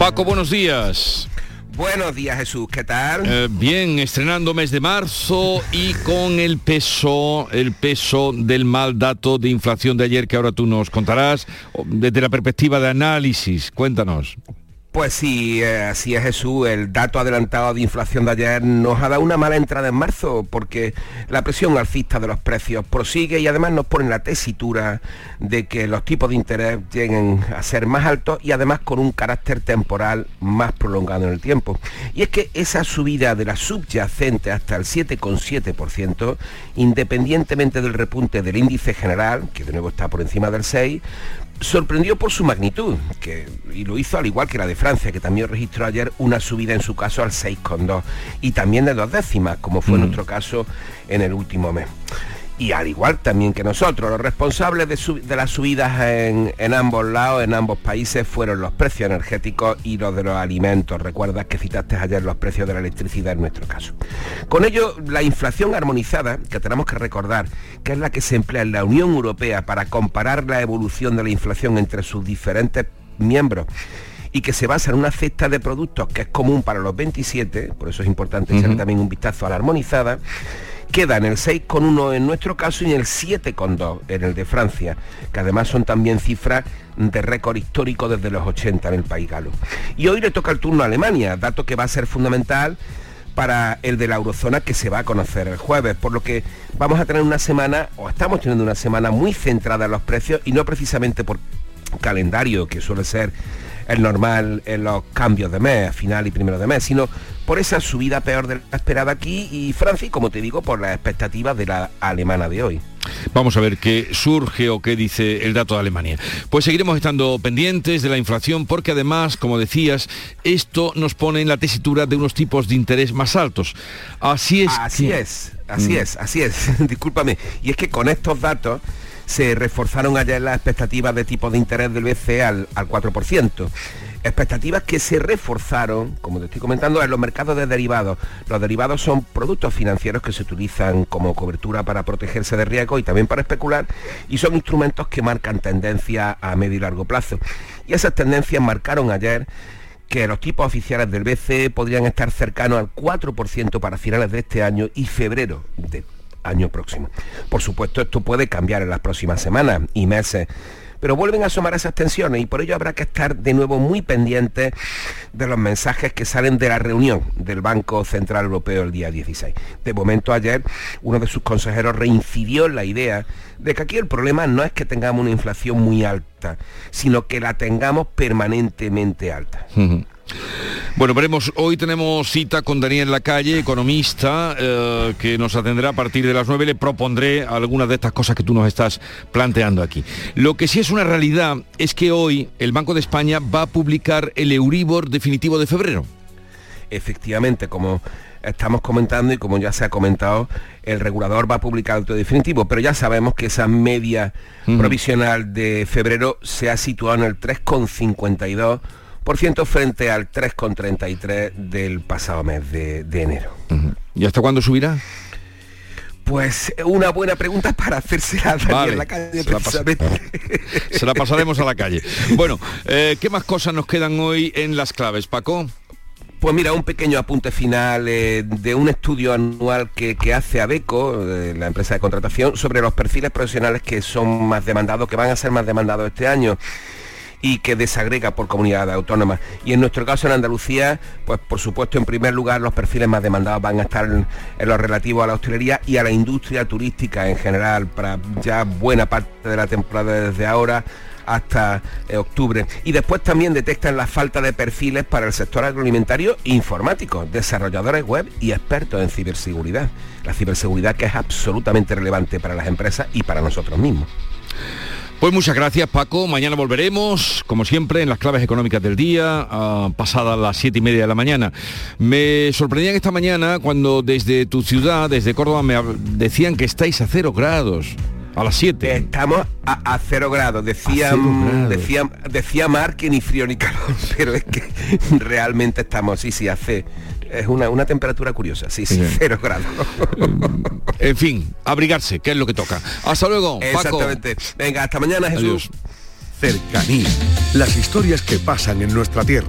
Paco, buenos días. Buenos días Jesús, ¿qué tal? Eh, bien, estrenando mes de marzo y con el peso, el peso del mal dato de inflación de ayer que ahora tú nos contarás desde la perspectiva de análisis. Cuéntanos. Pues sí, eh, así es Jesús. El dato adelantado de inflación de ayer nos ha dado una mala entrada en marzo porque la presión alcista de los precios prosigue y además nos pone la tesitura de que los tipos de interés lleguen a ser más altos y además con un carácter temporal más prolongado en el tiempo. Y es que esa subida de la subyacente hasta el 7,7%, independientemente del repunte del índice general, que de nuevo está por encima del 6, sorprendió por su magnitud, que, y lo hizo al igual que la de Francia, que también registró ayer una subida en su caso al 6,2 y también de dos décimas, como fue Mm. nuestro caso en el último mes. Y al igual también que nosotros. Los responsables de, las subidas en, en, ambos lados, en ambos países, fueron los precios energéticos y los de los alimentos. Recuerdas que citaste ayer los precios de la electricidad en nuestro caso. Con ello, la inflación armonizada, que tenemos que recordar, que es la que se emplea en la Unión Europea para comparar la evolución de la inflación entre sus diferentes miembros, y que se basa en una cesta de productos que es común para los 27, por eso es importante echar también un vistazo a la armonizada, queda en el 6,1 en nuestro caso y en el 7,2 en el de Francia, que además son también cifras de récord histórico desde los 80 en el país galo. Y hoy le toca el turno a Alemania, dato que va a ser fundamental para el de la eurozona que se va a conocer el jueves, por lo que vamos a tener una semana, o estamos teniendo una semana muy centrada en los precios y no precisamente por calendario, que suele ser el normal en los cambios de mes, final y primero de mes, sino por esa subida peor de la esperada aquí y Francia, y como te digo, por las expectativas de la alemana de hoy. Vamos a ver qué surge o qué dice el dato de Alemania. Pues seguiremos estando pendientes de la inflación porque además, como decías, esto nos pone en la tesitura de unos tipos de interés más altos. Así es. Así es, así mm. es, así es. [laughs] Discúlpame. Y es que con estos datos se reforzaron ayer las expectativas de tipo de interés del BCE al, 4%. Expectativas que se reforzaron, como te estoy comentando, en los mercados de derivados. Los derivados son productos financieros que se utilizan como cobertura para protegerse de riesgo y también para especular y son instrumentos que marcan tendencia a medio y largo plazo. Y esas tendencias marcaron ayer que los tipos oficiales del BCE podrían estar cercanos al 4% para finales de este año y febrero de año próximo. Por supuesto, esto puede cambiar en las próximas semanas y meses pero vuelven a asomar esas tensiones y por ello habrá que estar de nuevo muy pendientes de los mensajes que salen de la reunión del Banco Central Europeo el día 16. De momento ayer uno de sus consejeros reincidió en la idea de que aquí el problema no es que tengamos una inflación muy alta, sino que la tengamos permanentemente alta. Bueno, veremos, hoy tenemos cita con Daniel Lacalle, economista, eh, que nos atenderá a partir de las 9. Le propondré algunas de estas cosas que tú nos estás planteando aquí. Lo que sí es una realidad es que hoy el Banco de España va a publicar el Euribor definitivo de febrero. Efectivamente, como estamos comentando y como ya se ha comentado, el regulador va a publicar el definitivo, pero ya sabemos que esa media provisional de febrero se ha situado en el 3,52 frente al 3,33 del pasado mes de, enero. ¿Y hasta cuándo subirá? Pues una buena pregunta para hacerse a en la calle, [laughs] se la, pasaremos a la calle. Bueno, eh, ¿qué más cosas nos quedan hoy en las claves, Paco? Pues mira, un pequeño apunte final eh, de un estudio anual que, hace ABECO, la empresa de contratación, sobre los perfiles profesionales que son más demandados, que van a ser más demandados este año y que desagrega por comunidades autónomas. Y en nuestro caso en Andalucía, pues por supuesto en primer lugar los perfiles más demandados van a estar en, lo relativo a la hostelería y a la industria turística en general, para ya buena parte de la temporada desde ahora hasta eh, octubre. Y después también detectan la falta de perfiles para el sector agroalimentario e informático, desarrolladores web y expertos en ciberseguridad. La ciberseguridad que es absolutamente relevante para las empresas y para nosotros mismos. Pues muchas gracias Paco, mañana volveremos, como siempre, en las claves económicas del día, pasadas las siete y media de la mañana. Me sorprendían esta mañana cuando desde tu ciudad, desde Córdoba, me decían que estáis a cero grados. A las 7. Estamos a, cero grados. Decía, decía, decía Mar que ni frío ni calor, [laughs] pero es que realmente estamos, sí, sí, hace es una, temperatura curiosa, sí, sí, cero grados. [laughs] en fin, abrigarse, que es lo que toca. Hasta luego, Exactamente. Venga, hasta mañana, Jesús. Cercanía. Las historias que pasan en nuestra tierra.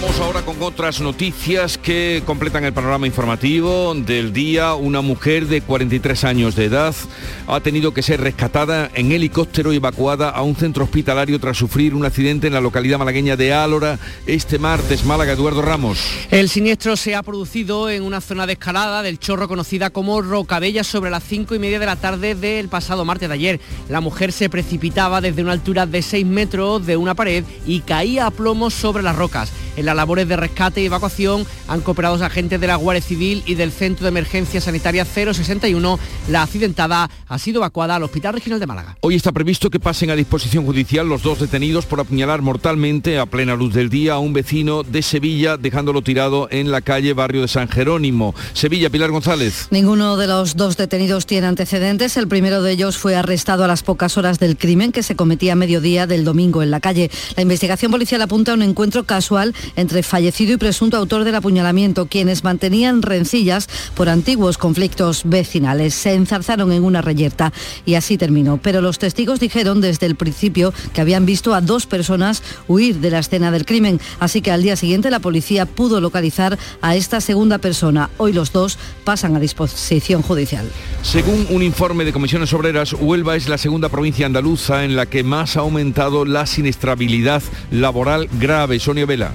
Vamos ahora con otras noticias que completan el panorama informativo del día. Una mujer de 43 años de edad ha tenido que ser rescatada en helicóptero y evacuada a un centro hospitalario tras sufrir un accidente en la localidad malagueña de Álora este martes. Málaga, Eduardo Ramos. El siniestro se ha producido en una zona de escalada del Chorro conocida como Rocabella sobre las 5 y media de la tarde del pasado martes de ayer. La mujer se precipitaba desde una altura de 6 metros de una pared y caía a plomo sobre las rocas. En las labores de rescate y evacuación han cooperado agentes de la Guardia Civil y del Centro de Emergencia Sanitaria 061. La accidentada ha sido evacuada al Hospital Regional de Málaga. Hoy está previsto que pasen a disposición judicial los dos detenidos por apuñalar mortalmente a plena luz del día a un vecino de Sevilla, dejándolo tirado en la calle barrio de San Jerónimo. Sevilla, Pilar González. Ninguno de los dos detenidos tiene antecedentes. El primero de ellos fue arrestado a las pocas horas del crimen que se cometía a mediodía del domingo en la calle. La investigación policial apunta a un encuentro casual entre fallecido y presunto autor del apuñalamiento, quienes mantenían rencillas por antiguos conflictos vecinales. Se enzarzaron en una reyerta y así terminó. Pero los testigos dijeron desde el principio que habían visto a dos personas huir de la escena del crimen, así que al día siguiente la policía pudo localizar a esta segunda persona. Hoy los dos pasan a disposición judicial. Según un informe de comisiones obreras, Huelva es la segunda provincia andaluza en la que más ha aumentado la siniestrabilidad laboral grave. Sonia Vela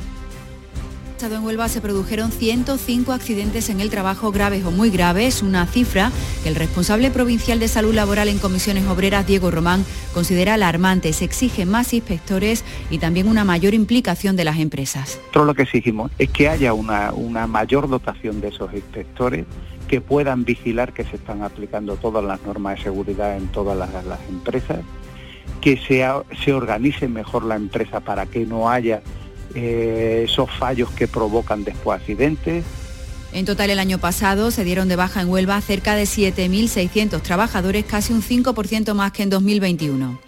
en Huelva se produjeron 105 accidentes en el trabajo graves o muy graves, una cifra que el responsable provincial de salud laboral en comisiones obreras, Diego Román, considera alarmante. Se exigen más inspectores y también una mayor implicación de las empresas. Todo lo que exigimos es que haya una, una mayor dotación de esos inspectores que puedan vigilar que se están aplicando todas las normas de seguridad en todas las, las empresas, que sea, se organice mejor la empresa para que no haya eh, esos fallos que provocan después accidentes. En total el año pasado se dieron de baja en Huelva cerca de 7.600 trabajadores, casi un 5% más que en 2021.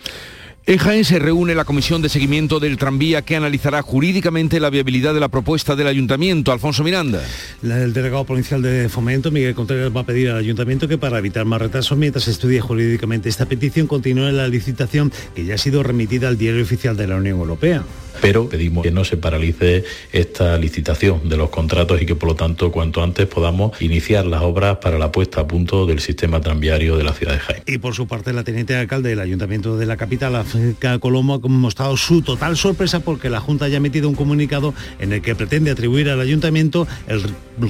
En Jaén se reúne la comisión de seguimiento del tranvía que analizará jurídicamente la viabilidad de la propuesta del ayuntamiento. Alfonso Miranda. El delegado provincial de Fomento, Miguel Contreras, va a pedir al ayuntamiento que para evitar más retrasos mientras se estudie jurídicamente esta petición continúe la licitación que ya ha sido remitida al diario oficial de la Unión Europea pero pedimos que no se paralice esta licitación de los contratos y que por lo tanto cuanto antes podamos iniciar las obras para la puesta a punto del sistema tranviario de la ciudad de Jaén. Y por su parte la teniente alcalde del Ayuntamiento de la capital, África Colombo, ha mostrado su total sorpresa porque la Junta ya ha emitido un comunicado en el que pretende atribuir al Ayuntamiento el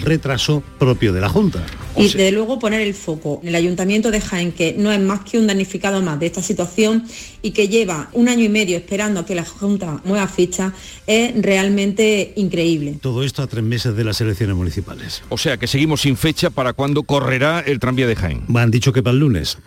retraso propio de la Junta. Y desde luego poner el foco en el Ayuntamiento de Jaén, que no es más que un damnificado más de esta situación y que lleva un año y medio esperando a que la Junta mueva ficha, es realmente increíble. Todo esto a tres meses de las elecciones municipales. O sea que seguimos sin fecha para cuando correrá el tranvía de Jaén. Han dicho que para el lunes.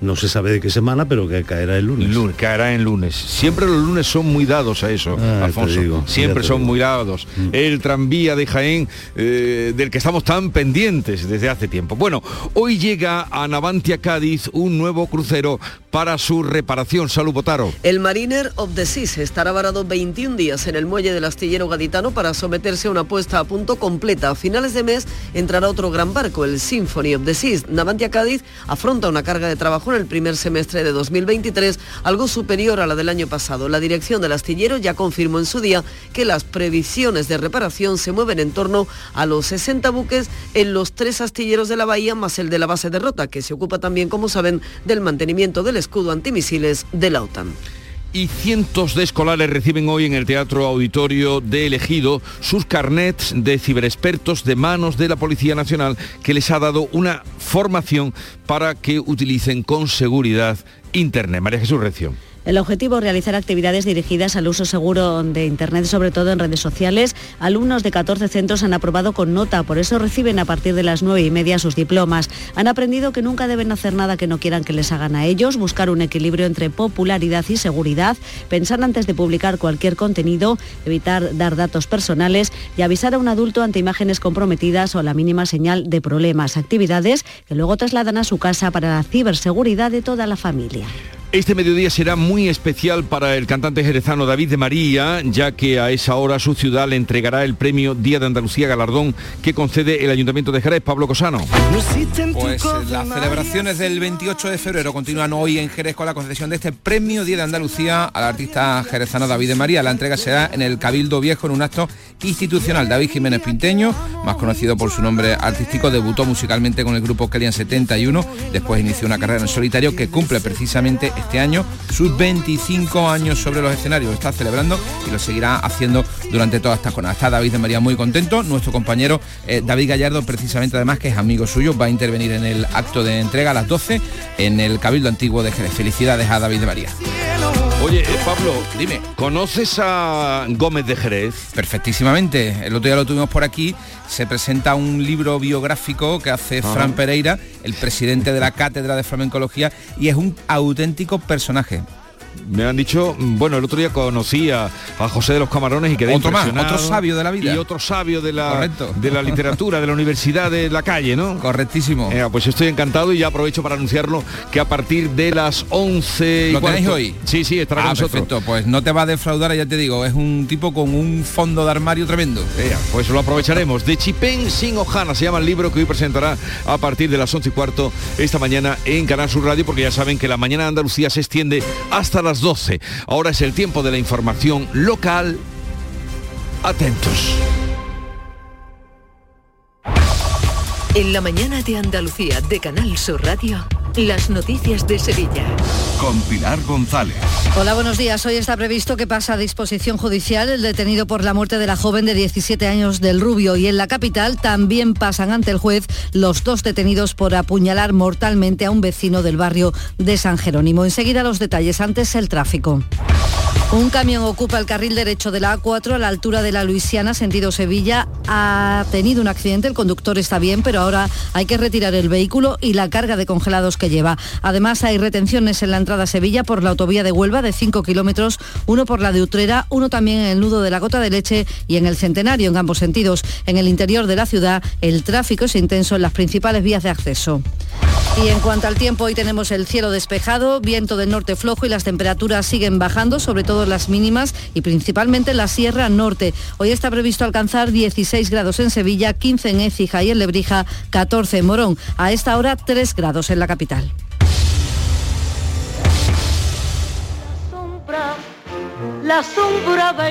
No se sabe de qué semana, pero que caerá el lunes. lunes caerá en lunes. Siempre los lunes son muy dados a eso, ah, Alfonso. Siempre son muy dados. Mm. El tranvía de Jaén, eh, del que estamos tan pendientes desde hace tiempo. Bueno, hoy llega a Navantia Cádiz un nuevo crucero para su reparación. Salud, Botaro. El Mariner of the Seas estará varado 21 días en el muelle del astillero gaditano para someterse a una puesta a punto completa. A finales de mes entrará otro gran barco, el Symphony of the Seas. Navantia Cádiz afronta una carga de trabajo el primer semestre de 2023, algo superior a la del año pasado. La dirección del astillero ya confirmó en su día que las previsiones de reparación se mueven en torno a los 60 buques en los tres astilleros de la bahía, más el de la base de Rota, que se ocupa también, como saben, del mantenimiento del escudo antimisiles de la OTAN y cientos de escolares reciben hoy en el Teatro Auditorio de Elegido sus carnets de ciberexpertos de manos de la Policía Nacional que les ha dado una formación para que utilicen con seguridad Internet. María Jesús Recio. El objetivo es realizar actividades dirigidas al uso seguro de Internet, sobre todo en redes sociales. Alumnos de 14 centros han aprobado con nota, por eso reciben a partir de las 9 y media sus diplomas. Han aprendido que nunca deben hacer nada que no quieran que les hagan a ellos, buscar un equilibrio entre popularidad y seguridad, pensar antes de publicar cualquier contenido, evitar dar datos personales y avisar a un adulto ante imágenes comprometidas o la mínima señal de problemas. Actividades que luego trasladan a su casa para la ciberseguridad de toda la familia. Este mediodía será muy especial para el cantante jerezano David de María, ya que a esa hora su ciudad le entregará el premio Día de Andalucía Galardón que concede el Ayuntamiento de Jerez, Pablo Cosano. Pues las celebraciones del 28 de febrero continúan hoy en Jerez con la concesión de este premio Día de Andalucía al artista jerezano David de María. La entrega será en el Cabildo Viejo en un acto institucional. David Jiménez Pinteño, más conocido por su nombre artístico, debutó musicalmente con el grupo Kelian 71, después inició una carrera en solitario que cumple precisamente este año sus 25 años sobre los escenarios. Está celebrando y lo seguirá haciendo durante toda esta jornada. Está David de María muy contento. Nuestro compañero eh, David Gallardo, precisamente además, que es amigo suyo, va a intervenir en el acto de entrega a las 12 en el Cabildo Antiguo de Jerez. Felicidades a David de María. Oye, eh, Pablo, dime, ¿conoces a Gómez de Jerez? Perfectísimamente. El otro día lo tuvimos por aquí. Se presenta un libro biográfico que hace Fran Pereira, el presidente de la Cátedra de Flamencología, y es un auténtico personaje me han dicho, bueno, el otro día conocí a, José de los Camarones y quedé otro más, otro sabio de la vida y otro sabio de la de la literatura, de la universidad de la calle, ¿no? Correctísimo. pues estoy encantado y ya aprovecho para anunciarlo que a partir de las 11 ¿Lo tenéis hoy? Sí, sí, estará con ah, nosotros. Perfecto, pues no te va a defraudar, ya te digo, es un tipo con un fondo de armario tremendo. pues lo aprovecharemos. De Chipén sin Ojana se llama el libro que hoy presentará a partir de las 11 y cuarto esta mañana en Canal Sur Radio, porque ya saben que la mañana de Andalucía se extiende hasta las 12. Ahora es el tiempo de la información local. Atentos. En la mañana de Andalucía de Canal Sur Radio. Las noticias de Sevilla. Con Pilar González. Hola, buenos días. Hoy está previsto que pasa a disposición judicial el detenido por la muerte de la joven de 17 años del Rubio y en la capital también pasan ante el juez los dos detenidos por apuñalar mortalmente a un vecino del barrio de San Jerónimo. Enseguida los detalles, antes el tráfico. Un camión ocupa el carril derecho de la A4 a la altura de la Luisiana, sentido Sevilla. Ha tenido un accidente, el conductor está bien, pero ahora hay que retirar el vehículo y la carga de congelados que lleva. Además, hay retenciones en la entrada a Sevilla por la autovía de Huelva de 5 kilómetros, uno por la de Utrera, uno también en el nudo de la Gota de Leche y en el Centenario, en ambos sentidos. En el interior de la ciudad, el tráfico es intenso en las principales vías de acceso. Y en cuanto al tiempo, hoy tenemos el cielo despejado, viento del norte flojo y las temperaturas siguen bajando, sobre todo las mínimas y principalmente en la Sierra Norte. Hoy está previsto alcanzar 16 grados en Sevilla, 15 en Écija y en Lebrija, 14 en Morón. A esta hora 3 grados en la capital. La sombra, la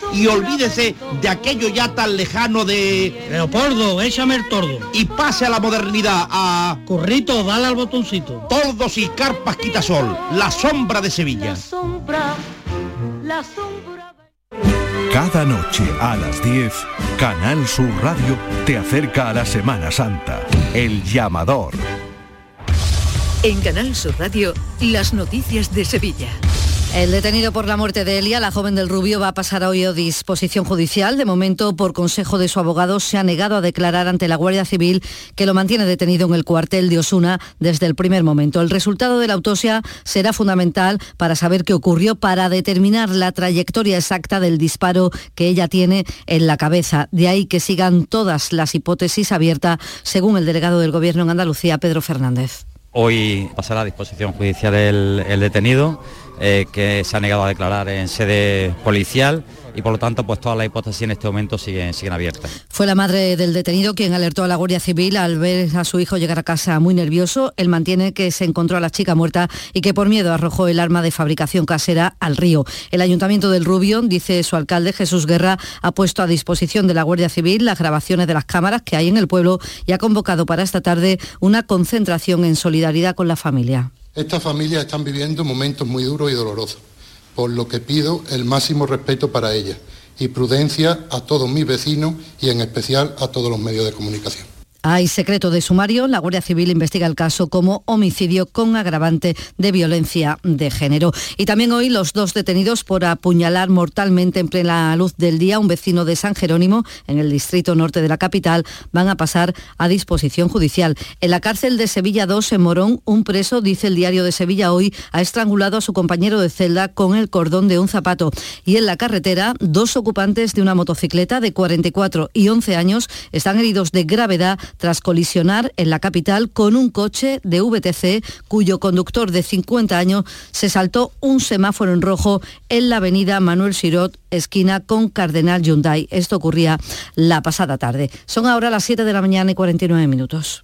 y olvídese de aquello ya tan lejano de... Leopoldo, échame el tordo. Y pase a la modernidad, a... Corrito, dale al botoncito. Tordos y carpas quitasol, la sombra de Sevilla. La Cada noche a las 10, Canal Sur Radio te acerca a la Semana Santa. El llamador. En Canal Sur Radio, las noticias de Sevilla. El detenido por la muerte de Elia, la joven del Rubio, va a pasar hoy a disposición judicial. De momento, por consejo de su abogado, se ha negado a declarar ante la Guardia Civil que lo mantiene detenido en el cuartel de Osuna desde el primer momento. El resultado de la autopsia será fundamental para saber qué ocurrió, para determinar la trayectoria exacta del disparo que ella tiene en la cabeza. De ahí que sigan todas las hipótesis abiertas, según el delegado del Gobierno en Andalucía, Pedro Fernández. Hoy pasará a disposición judicial el, detenido, eh, que se ha negado a declarar en sede policial y por lo tanto pues todas las hipótesis en este momento siguen, siguen abiertas. Fue la madre del detenido quien alertó a la Guardia Civil al ver a su hijo llegar a casa muy nervioso. Él mantiene que se encontró a la chica muerta y que por miedo arrojó el arma de fabricación casera al río. El Ayuntamiento del Rubio, dice su alcalde Jesús Guerra, ha puesto a disposición de la Guardia Civil las grabaciones de las cámaras que hay en el pueblo y ha convocado para esta tarde una concentración en solidaridad con la familia. Estas familias están viviendo momentos muy duros y dolorosos por lo que pido el máximo respeto para ella y prudencia a todos mis vecinos y en especial a todos los medios de comunicación. Hay secreto de sumario. La Guardia Civil investiga el caso como homicidio con agravante de violencia de género. Y también hoy los dos detenidos por apuñalar mortalmente en plena luz del día un vecino de San Jerónimo, en el distrito norte de la capital, van a pasar a disposición judicial. En la cárcel de Sevilla 2, en Morón, un preso, dice el diario de Sevilla hoy, ha estrangulado a su compañero de celda con el cordón de un zapato. Y en la carretera, dos ocupantes de una motocicleta de 44 y 11 años están heridos de gravedad tras colisionar en la capital con un coche de VTC cuyo conductor de 50 años se saltó un semáforo en rojo en la avenida Manuel Sirot, esquina con Cardenal Hyundai. Esto ocurría la pasada tarde. Son ahora las 7 de la mañana y 49 minutos.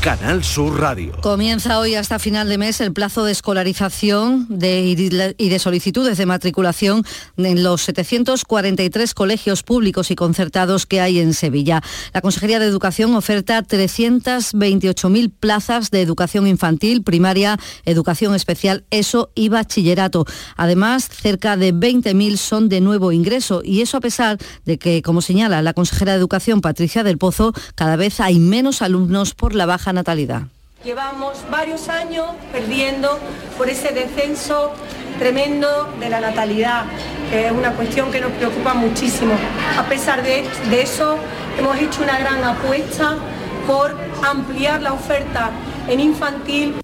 Canal Sur Radio. Comienza hoy hasta final de mes el plazo de escolarización de, y de solicitudes de matriculación en los 743 colegios públicos y concertados que hay en Sevilla. La Consejería de Educación oferta 328.000 plazas de educación infantil, primaria, educación especial, ESO y bachillerato. Además, cerca de 20.000 son de nuevo ingreso y eso a pesar de que, como señala la consejera de Educación Patricia del Pozo, cada vez hay menos alumnos por la baja natalidad. Llevamos varios años perdiendo por ese descenso tremendo de la natalidad, que es una cuestión que nos preocupa muchísimo. A pesar de, eso, hemos hecho una gran apuesta por ampliar la oferta en infantil.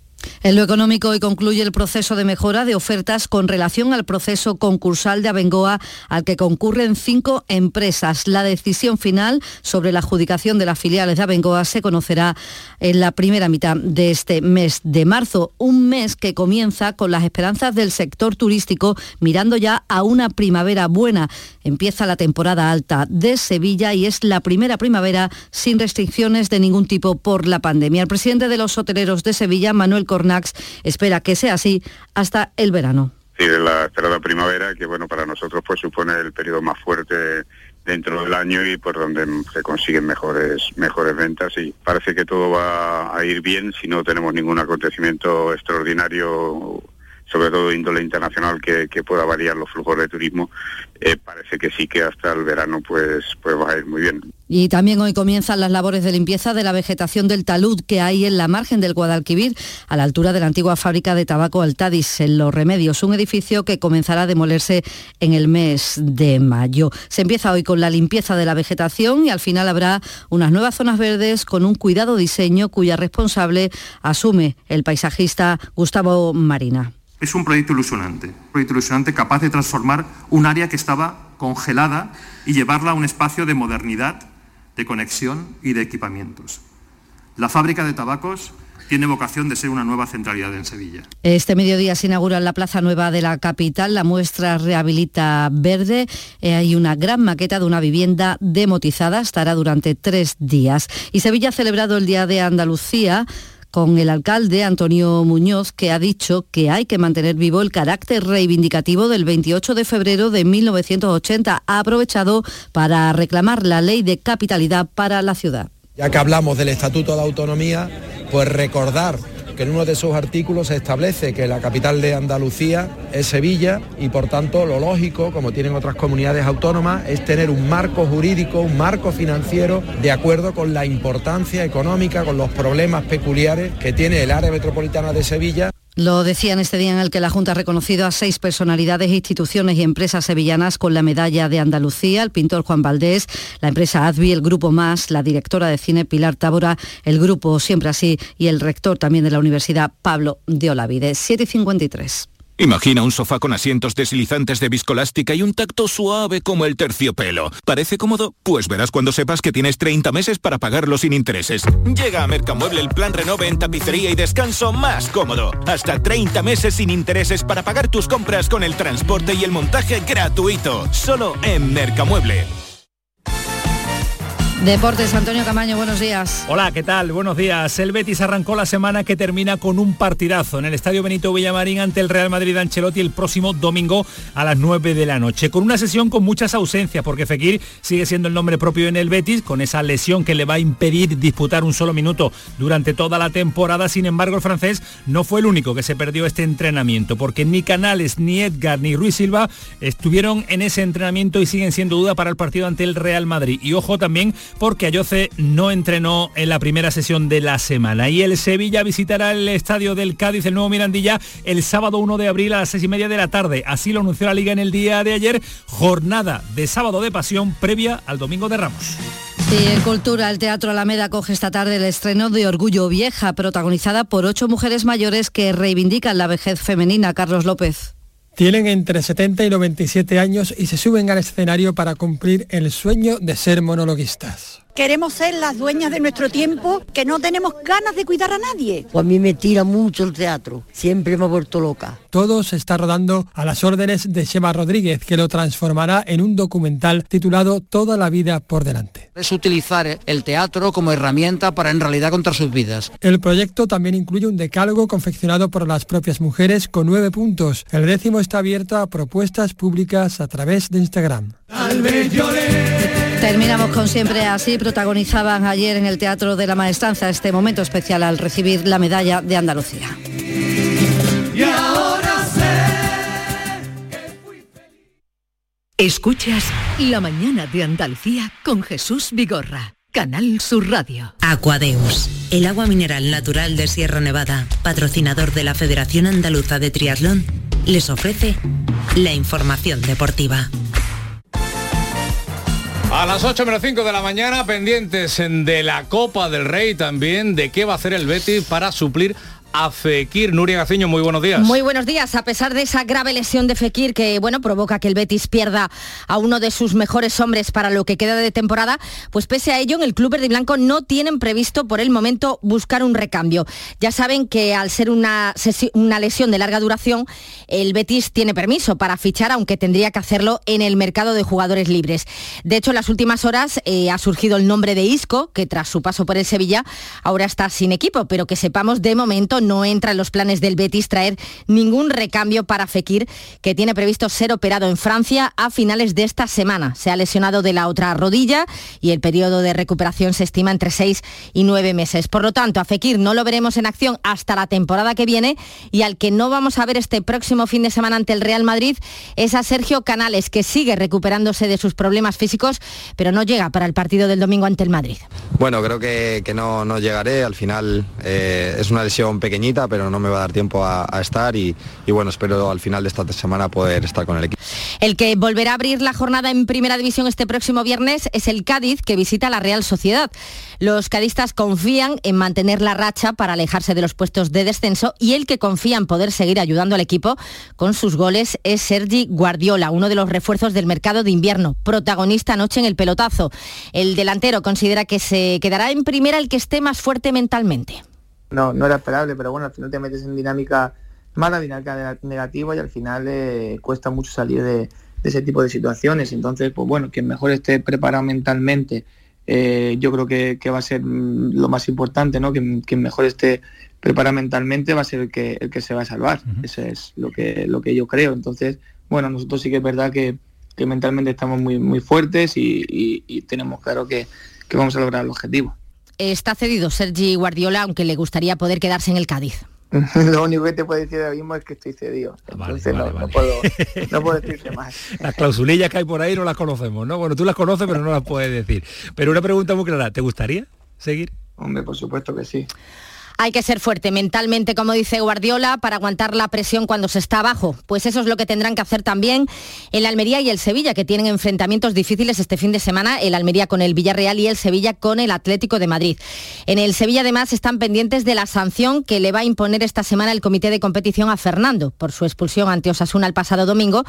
En lo económico hoy concluye el proceso de mejora de ofertas con relación al proceso concursal de Abengoa al que concurren cinco empresas. La decisión final sobre la adjudicación de las filiales de Abengoa se conocerá en la primera mitad de este mes de marzo, un mes que comienza con las esperanzas del sector turístico mirando ya a una primavera buena. Empieza la temporada alta de Sevilla y es la primera primavera sin restricciones de ningún tipo por la pandemia. El presidente de los hoteleros de Sevilla, Manuel Espera que sea así hasta el verano. Sí, de la esperada primavera, que bueno, para nosotros pues supone el periodo más fuerte dentro del año y por donde se consiguen mejores mejores ventas y parece que todo va a ir bien si no tenemos ningún acontecimiento extraordinario sobre todo índole internacional que, que pueda variar los flujos de turismo, eh, parece que sí que hasta el verano pues, pues va a ir muy bien. Y también hoy comienzan las labores de limpieza de la vegetación del talud que hay en la margen del Guadalquivir, a la altura de la antigua fábrica de tabaco Altadis, en Los Remedios, un edificio que comenzará a demolerse en el mes de mayo. Se empieza hoy con la limpieza de la vegetación y al final habrá unas nuevas zonas verdes con un cuidado diseño cuya responsable asume el paisajista Gustavo Marina. Es un proyecto ilusionante, un proyecto ilusionante capaz de transformar un área que estaba congelada y llevarla a un espacio de modernidad, de conexión y de equipamientos. La fábrica de tabacos tiene vocación de ser una nueva centralidad en Sevilla. Este mediodía se inaugura en la Plaza Nueva de la capital la muestra Rehabilita Verde. Eh, hay una gran maqueta de una vivienda demotizada, estará durante tres días. Y Sevilla ha celebrado el Día de Andalucía con el alcalde Antonio Muñoz, que ha dicho que hay que mantener vivo el carácter reivindicativo del 28 de febrero de 1980. Ha aprovechado para reclamar la ley de capitalidad para la ciudad. Ya que hablamos del Estatuto de Autonomía, pues recordar que en uno de sus artículos se establece que la capital de Andalucía es Sevilla y por tanto lo lógico, como tienen otras comunidades autónomas, es tener un marco jurídico, un marco financiero de acuerdo con la importancia económica, con los problemas peculiares que tiene el área metropolitana de Sevilla. Lo decía en este día en el que la Junta ha reconocido a seis personalidades, instituciones y empresas sevillanas con la medalla de Andalucía, el pintor Juan Valdés, la empresa Advi, el Grupo Más, la directora de cine Pilar Tábora, el Grupo Siempre Así y el rector también de la Universidad Pablo de Olavide. 7.53. Imagina un sofá con asientos deslizantes de viscolástica y un tacto suave como el terciopelo. ¿Parece cómodo? Pues verás cuando sepas que tienes 30 meses para pagarlo sin intereses. Llega a Mercamueble el plan renove en tapicería y descanso más cómodo. Hasta 30 meses sin intereses para pagar tus compras con el transporte y el montaje gratuito. Solo en Mercamueble. Deportes, Antonio Camaño, buenos días. Hola, ¿qué tal? Buenos días. El Betis arrancó la semana que termina con un partidazo en el Estadio Benito Villamarín ante el Real Madrid Ancelotti el próximo domingo a las 9 de la noche. Con una sesión con muchas ausencias, porque Fekir sigue siendo el nombre propio en el Betis, con esa lesión que le va a impedir disputar un solo minuto durante toda la temporada. Sin embargo, el francés no fue el único que se perdió este entrenamiento, porque ni Canales, ni Edgar, ni Ruiz Silva estuvieron en ese entrenamiento y siguen siendo duda para el partido ante el Real Madrid. Y ojo también porque Ayoce no entrenó en la primera sesión de la semana. Y el Sevilla visitará el estadio del Cádiz, el nuevo Mirandilla, el sábado 1 de abril a las 6 y media de la tarde. Así lo anunció la Liga en el día de ayer, jornada de sábado de pasión previa al Domingo de Ramos. Y en Cultura, el Teatro Alameda coge esta tarde el estreno de Orgullo Vieja, protagonizada por ocho mujeres mayores que reivindican la vejez femenina. Carlos López. Tienen entre 70 y 97 años y se suben al escenario para cumplir el sueño de ser monologuistas. Queremos ser las dueñas de nuestro tiempo, que no tenemos ganas de cuidar a nadie. Pues a mí me tira mucho el teatro, siempre me ha vuelto loca. Todo se está rodando a las órdenes de Shema Rodríguez, que lo transformará en un documental titulado Toda la vida por delante. Es utilizar el teatro como herramienta para en realidad contar sus vidas. El proyecto también incluye un decálogo confeccionado por las propias mujeres con nueve puntos. El décimo está abierto a propuestas públicas a través de Instagram. Terminamos con siempre así. Protagonizaban ayer en el Teatro de la Maestranza este momento especial al recibir la medalla de Andalucía. Escuchas La mañana de Andalucía con Jesús Vigorra. Canal Sur Radio. Aquadeus, el agua mineral natural de Sierra Nevada, patrocinador de la Federación Andaluza de Triatlón, les ofrece la información deportiva. A las 8 menos 5 de la mañana, pendientes de la Copa del Rey también, de qué va a hacer el Betis para suplir a Fekir. Nuria Gaciño, muy buenos días. Muy buenos días. A pesar de esa grave lesión de Fekir que, bueno, provoca que el Betis pierda a uno de sus mejores hombres para lo que queda de temporada, pues pese a ello, en el Club Verde Blanco no tienen previsto por el momento buscar un recambio. Ya saben que al ser una, una lesión de larga duración, el Betis tiene permiso para fichar, aunque tendría que hacerlo en el mercado de jugadores libres. De hecho, en las últimas horas eh, ha surgido el nombre de Isco, que tras su paso por el Sevilla ahora está sin equipo, pero que sepamos de momento no entra en los planes del Betis traer ningún recambio para Fekir, que tiene previsto ser operado en Francia a finales de esta semana. Se ha lesionado de la otra rodilla y el periodo de recuperación se estima entre seis y nueve meses. Por lo tanto, a Fekir no lo veremos en acción hasta la temporada que viene y al que no vamos a ver este próximo fin de semana ante el Real Madrid es a Sergio Canales, que sigue recuperándose de sus problemas físicos, pero no llega para el partido del domingo ante el Madrid. Bueno, creo que, no, llegaré. Al final eh, es una lesión pero no me va a dar tiempo a, a estar y, y, bueno, espero al final de esta semana poder estar con el equipo. El que volverá a abrir la jornada en Primera División este próximo viernes es el Cádiz, que visita la Real Sociedad. Los cadistas confían en mantener la racha para alejarse de los puestos de descenso y el que confía en poder seguir ayudando al equipo con sus goles es Sergi Guardiola, uno de los refuerzos del mercado de invierno, protagonista anoche en el pelotazo. El delantero considera que se quedará en primera el que esté más fuerte mentalmente. No, no era esperable, pero bueno, al final te metes en dinámica, mala dinámica negativa y al final eh, cuesta mucho salir de, de, ese tipo de situaciones. Entonces, pues bueno, quien mejor esté preparado mentalmente, eh, yo creo que, que, va a ser lo más importante, ¿no? Quien, quien mejor esté preparado mentalmente va a ser el que, el que se va a salvar. Uh -huh. Eso es lo que, lo que yo creo. Entonces, bueno, nosotros sí que es verdad que, que mentalmente estamos muy, muy fuertes y, y, y tenemos claro que, que vamos a lograr el objetivo. Está cedido Sergi Guardiola, aunque le gustaría poder quedarse en el Cádiz. [laughs] Lo único que te puedo decir ahora mismo es que estoy cedido. Entonces vale, vale, no, vale. no, puedo, [laughs] no puedo decirte más. Las clausulillas que hay por ahí no las conocemos, ¿no? Bueno, tú las conoces, pero no las puedes decir. Pero una pregunta muy clara, ¿te gustaría seguir? Hombre, por supuesto que sí. Hay que ser fuerte mentalmente, como dice Guardiola, para aguantar la presión cuando se está abajo. Pues eso es lo que tendrán que hacer también el Almería y el Sevilla, que tienen enfrentamientos difíciles este fin de semana, el Almería con el Villarreal y el Sevilla con el Atlético de Madrid. En el Sevilla además están pendientes de la sanción que le va a imponer esta semana el comité de competición a Fernando por su expulsión ante Osasuna el pasado domingo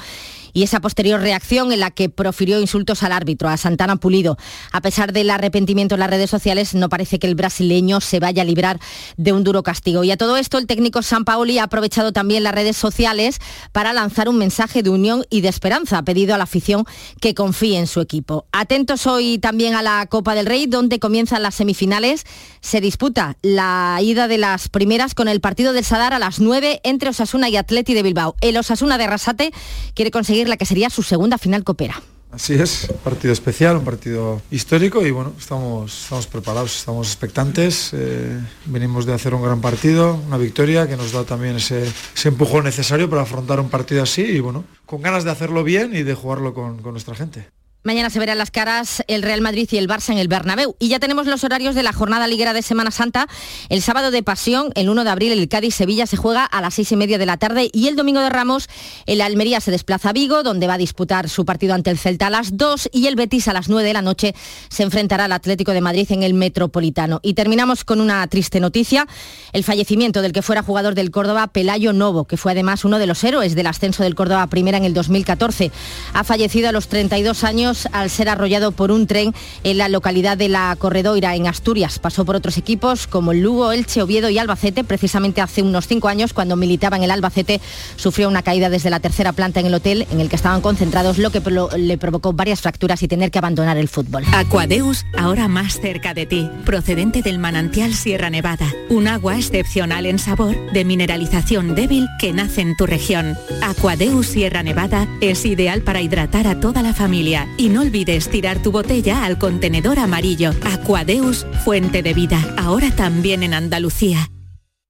y esa posterior reacción en la que profirió insultos al árbitro, a Santana Pulido. A pesar del arrepentimiento en las redes sociales, no parece que el brasileño se vaya a librar de un duro castigo. Y a todo esto, el técnico San Paoli ha aprovechado también las redes sociales para lanzar un mensaje de unión y de esperanza. Ha pedido a la afición que confíe en su equipo. Atentos hoy también a la Copa del Rey, donde comienzan las semifinales. Se disputa la ida de las primeras con el partido del Sadar a las 9 entre Osasuna y Atleti de Bilbao. El Osasuna de Rasate quiere conseguir la que sería su segunda final copera. Así es, partido especial, un partido histórico y bueno, estamos, estamos preparados, estamos expectantes, eh, venimos de hacer un gran partido, una victoria que nos da también ese, ese empujón necesario para afrontar un partido así y bueno, con ganas de hacerlo bien y de jugarlo con nuestra gente. Mañana se verán las caras el Real Madrid y el Barça en el Bernabéu. Y ya tenemos los horarios de la jornada liguera de Semana Santa. El sábado de Pasión, el 1 de abril, el Cádiz-Sevilla se juega a las seis y media de la tarde. Y el domingo de Ramos, el Almería se desplaza a Vigo, donde va a disputar su partido ante el Celta a las 2. Y el Betis a las 9 de la noche se enfrentará al Atlético de Madrid en el Metropolitano. Y terminamos con una triste noticia. El fallecimiento del que fuera jugador del Córdoba, Pelayo Novo, que fue además uno de los héroes del ascenso del Córdoba Primera en el 2014. Ha fallecido a los 32 años al ser arrollado por un tren en la localidad de La Corredoira, en Asturias. Pasó por otros equipos como el Lugo, Elche, Oviedo y Albacete. Precisamente hace unos cinco años, cuando militaba en el Albacete, sufrió una caída desde la tercera planta en el hotel en el que estaban concentrados, lo que le provocó varias fracturas y tener que abandonar el fútbol. Aquadeus, ahora más cerca de ti, procedente del manantial Sierra Nevada. Un agua excepcional en sabor, de mineralización débil que nace en tu región. Aquadeus Sierra Nevada es ideal para hidratar a toda la familia y no olvides tirar tu botella al contenedor amarillo. Aquadeus, fuente de vida, ahora también en Andalucía.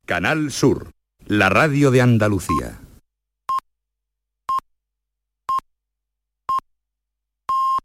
Canal Sur, la radio de Andalucía.